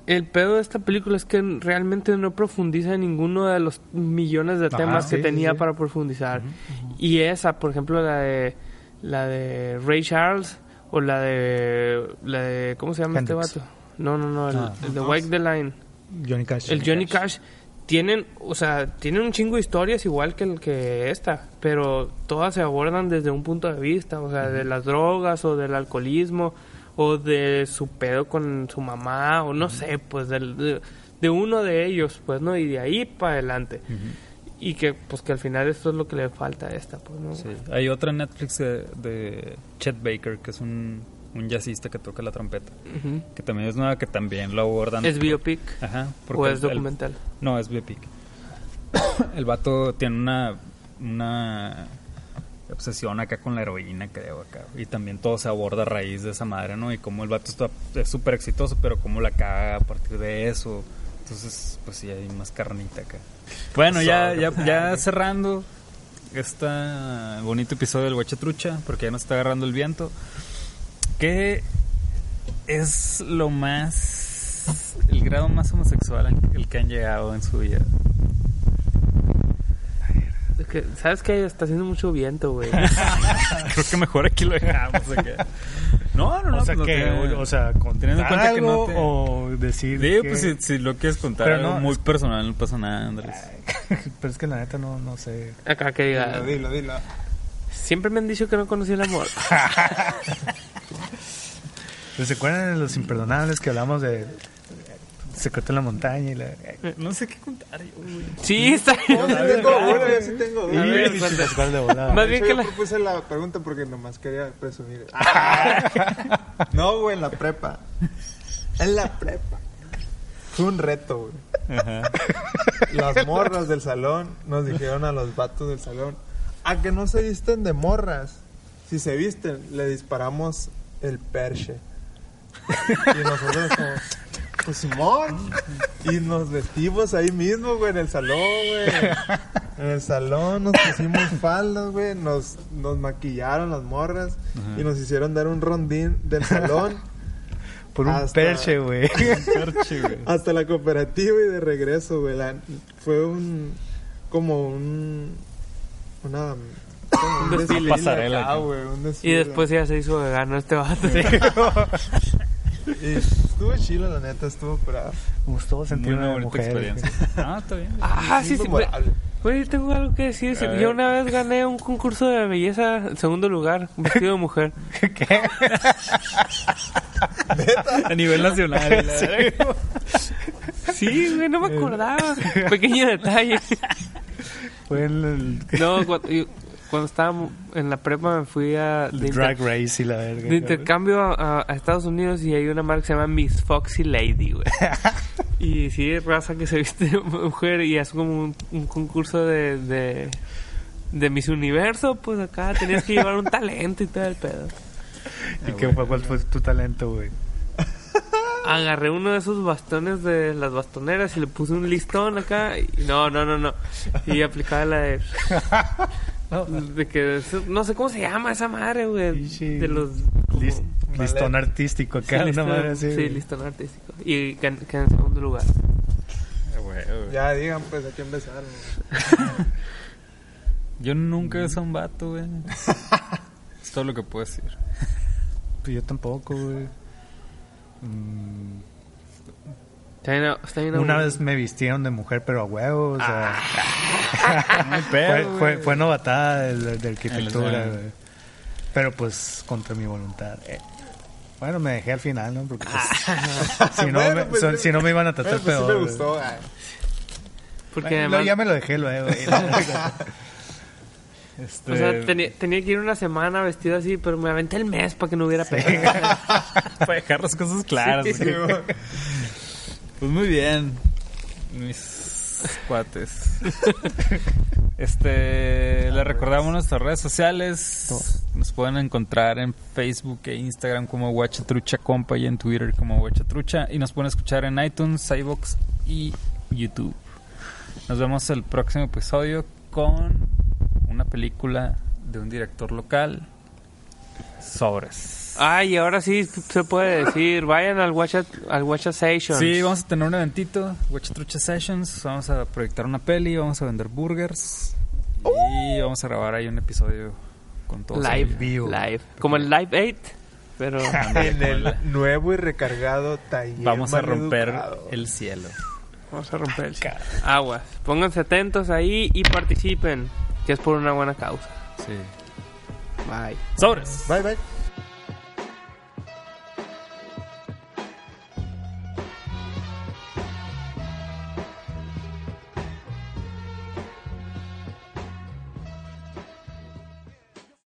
Speaker 3: el pedo de esta película es que realmente no profundiza en ninguno de los millones de
Speaker 4: Ajá,
Speaker 3: temas que tenía
Speaker 4: sí,
Speaker 3: para profundizar. Y esa, por ejemplo, la de la de Ray Charles o la de la de ¿cómo se llama
Speaker 4: Hendrix.
Speaker 3: este vato? No, no, no, el,
Speaker 4: Ah.
Speaker 3: el de Wake the Line.
Speaker 4: Johnny Cash.
Speaker 3: El Johnny Cash tienen, o sea, tienen un chingo de historias igual que el que esta, pero todas se abordan desde un punto de vista, o sea, de las drogas o del alcoholismo o de su pedo con su mamá o no sé, pues del- de, de uno de ellos, pues no, y de ahí para adelante. Y que pues que al final esto es lo que le falta a esta, pues no.
Speaker 1: Sí. Hay otra Netflix de, de Chet Baker, que es un, un jazzista que toca la trompeta, que también es nueva, que también lo abordan.
Speaker 3: ¿Es biopic
Speaker 1: Ajá.
Speaker 3: o es
Speaker 1: el-
Speaker 3: documental?
Speaker 1: no, es biopic. [COUGHS] el vato tiene una, una obsesión acá con la heroína, creo, acá. Y también todo se aborda a raíz de esa madre, ¿no? Y cómo el vato está, es súper exitoso, pero cómo la caga a partir de eso. Entonces, pues sí, hay más carnita acá. Bueno, ya, ya, ya [LAUGHS] cerrando este bonito episodio del Hueche Trucha, porque ya nos está agarrando el viento. ¿Qué es lo más. el grado más homosexual el que han llegado en su vida?
Speaker 3: ¿Sabes qué? Está haciendo mucho viento, güey. [LAUGHS]
Speaker 1: Creo que mejor aquí lo dejamos. No, no, no.
Speaker 4: o sea,
Speaker 1: pues, no
Speaker 4: que,
Speaker 1: te-
Speaker 4: o, o sea, contar
Speaker 1: teniendo en cuenta que no te-
Speaker 4: o decir
Speaker 1: Digo,
Speaker 4: que-
Speaker 1: pues si, si lo quieres contar
Speaker 4: Pero
Speaker 1: algo
Speaker 4: no,
Speaker 1: muy
Speaker 4: es-
Speaker 1: personal, no pasa nada, Andrés. [LAUGHS]
Speaker 4: Pero es que la neta no, no sé.
Speaker 3: Acá que diga.
Speaker 2: Dilo, dilo, dilo.
Speaker 3: Siempre me han dicho que no conocí el amor. [LAUGHS]
Speaker 4: ¿Se acuerdan de los imperdonables que hablamos de Secreto en la montaña y la...
Speaker 1: No sé qué contar yo, güey.
Speaker 3: Sí, está
Speaker 2: Yo sí tengo una, yo sí tengo una.
Speaker 3: ver,
Speaker 4: de volada.
Speaker 3: Más bien que
Speaker 2: yo
Speaker 3: la...
Speaker 2: propuse la pregunta porque nomás quería presumir. [LAUGHS] no, güey, en la prepa. En la prepa. Fue un reto, güey.
Speaker 1: Ajá.
Speaker 2: Las morras del salón nos dijeron a los vatos del salón, a que no se visten de morras. Si se visten, le disparamos el perche. Y nosotros como, pues Simón. Y nos vestimos ahí mismo, güey, en el salón, güey. En el salón nos pusimos faldas, güey. Nos, nos maquillaron las morras y nos hicieron dar un rondín del salón
Speaker 4: Por un
Speaker 2: Hasta-
Speaker 4: perche, güey.
Speaker 1: Perche, güey.
Speaker 2: hasta la cooperativa y de regreso, güey. Fue un. como un. una. Como [LAUGHS]
Speaker 3: Un desfile.
Speaker 1: Pasarela,
Speaker 2: acá,
Speaker 1: acá.
Speaker 2: güey, un
Speaker 3: Y después ya se hizo vegano este vato. [LAUGHS]
Speaker 2: Y estuvo chido, la neta, estuvo bravo.
Speaker 4: Me gustó sentir
Speaker 1: una
Speaker 4: una
Speaker 1: bonita
Speaker 4: mujer.
Speaker 1: experiencia. Ah, está bien.
Speaker 3: Ah, sí, sí. güey. tengo algo que decir.
Speaker 1: A ver.
Speaker 3: Yo una vez gané un concurso de belleza en segundo lugar, vestido de mujer. [LAUGHS]
Speaker 4: ¿Qué?
Speaker 1: A nivel nacional. la-
Speaker 3: Sí, güey, no me acordaba. Pequeño detalle.
Speaker 4: Fue el, el-
Speaker 3: No, cuando, yo- cuando estaba en la prepa me fui a... de
Speaker 4: drag race y la verga.
Speaker 3: de intercambio a, a Estados Unidos y hay una marca que se llama Miss Foxy Lady, güey. [LAUGHS] y sí, es raza que se viste mujer y es como un, un concurso de, de, de Miss Universo, pues acá tenías que llevar un talento y todo el pedo.
Speaker 4: ¿Y qué fue? ¿Cuál fue tu talento, güey?
Speaker 3: Agarré uno de esos bastones de las bastoneras y le puse un listón acá y no, no, no, no. Y aplicaba la de... [LAUGHS] De que no sé cómo se llama esa madre, güey. De los como-
Speaker 4: Lis- listón artístico
Speaker 3: Sí,
Speaker 4: acá, una
Speaker 3: listón-
Speaker 4: madre así.
Speaker 3: sí,
Speaker 4: güey.
Speaker 3: listón artístico. Y quedé en segundo lugar.
Speaker 1: Ah, güey, güey.
Speaker 2: Ya digan, pues, a quién besaron. [LAUGHS]
Speaker 1: Yo nunca he besado a un vato, güey. [LAUGHS] todo lo que puedo decir.
Speaker 4: Pues yo tampoco, güey. Mm,
Speaker 3: Está bien, está bien
Speaker 4: una vez me vistieron de mujer, pero a huevo, o sea. [LAUGHS]
Speaker 1: Muy
Speaker 4: fue,
Speaker 1: pedo,
Speaker 4: fue, novatada de, de arquitectura, güey. Pero pues contra mi voluntad. Eh, Bueno, me dejé al final, ¿no? Porque pues, si, no [LAUGHS]
Speaker 2: Bueno,
Speaker 4: me,
Speaker 2: pues,
Speaker 4: son-
Speaker 2: sí.
Speaker 4: si no me iban a tratar
Speaker 2: Bueno, pues sí
Speaker 4: peor.
Speaker 2: me
Speaker 4: güey.
Speaker 2: gustó. ay.
Speaker 3: Porque
Speaker 4: Bueno,
Speaker 3: además,
Speaker 4: ya me lo dejé luego.
Speaker 1: Este, [LAUGHS]
Speaker 3: o sea, tenía, tenía que ir una semana vestido así, pero me aventé el mes para que no hubiera pedo.
Speaker 1: para dejar las cosas claras.
Speaker 3: Sí.
Speaker 1: Pues muy bien, mis cuates. [LAUGHS] Este, les recordamos nuestras redes sociales. Nos pueden encontrar en Facebook e Instagram como Guachatrucha Compa y en Twitter como Guachatrucha. Y nos pueden escuchar en iTunes, iBox y YouTube. Nos vemos el próximo episodio con una película de un director local. Sobres.
Speaker 3: Ay, ahora sí se puede decir, vayan al Watch al Watch Sessions.
Speaker 1: Sí, vamos a tener un eventito, Trucha Sessions. Vamos a proyectar una peli, vamos a vender burgers. Y vamos a grabar ahí un episodio con todos.
Speaker 3: live,
Speaker 4: vivo.
Speaker 3: live, como el Live 8, pero [LAUGHS]
Speaker 2: En el nuevo y recargado taller.
Speaker 1: Vamos a romper el cielo.
Speaker 3: vamos a romper el aguas. Pónganse atentos ahí y participen, que es por una buena causa.
Speaker 1: Sí.
Speaker 3: Bye.
Speaker 1: Sobres.
Speaker 2: Bye, bye.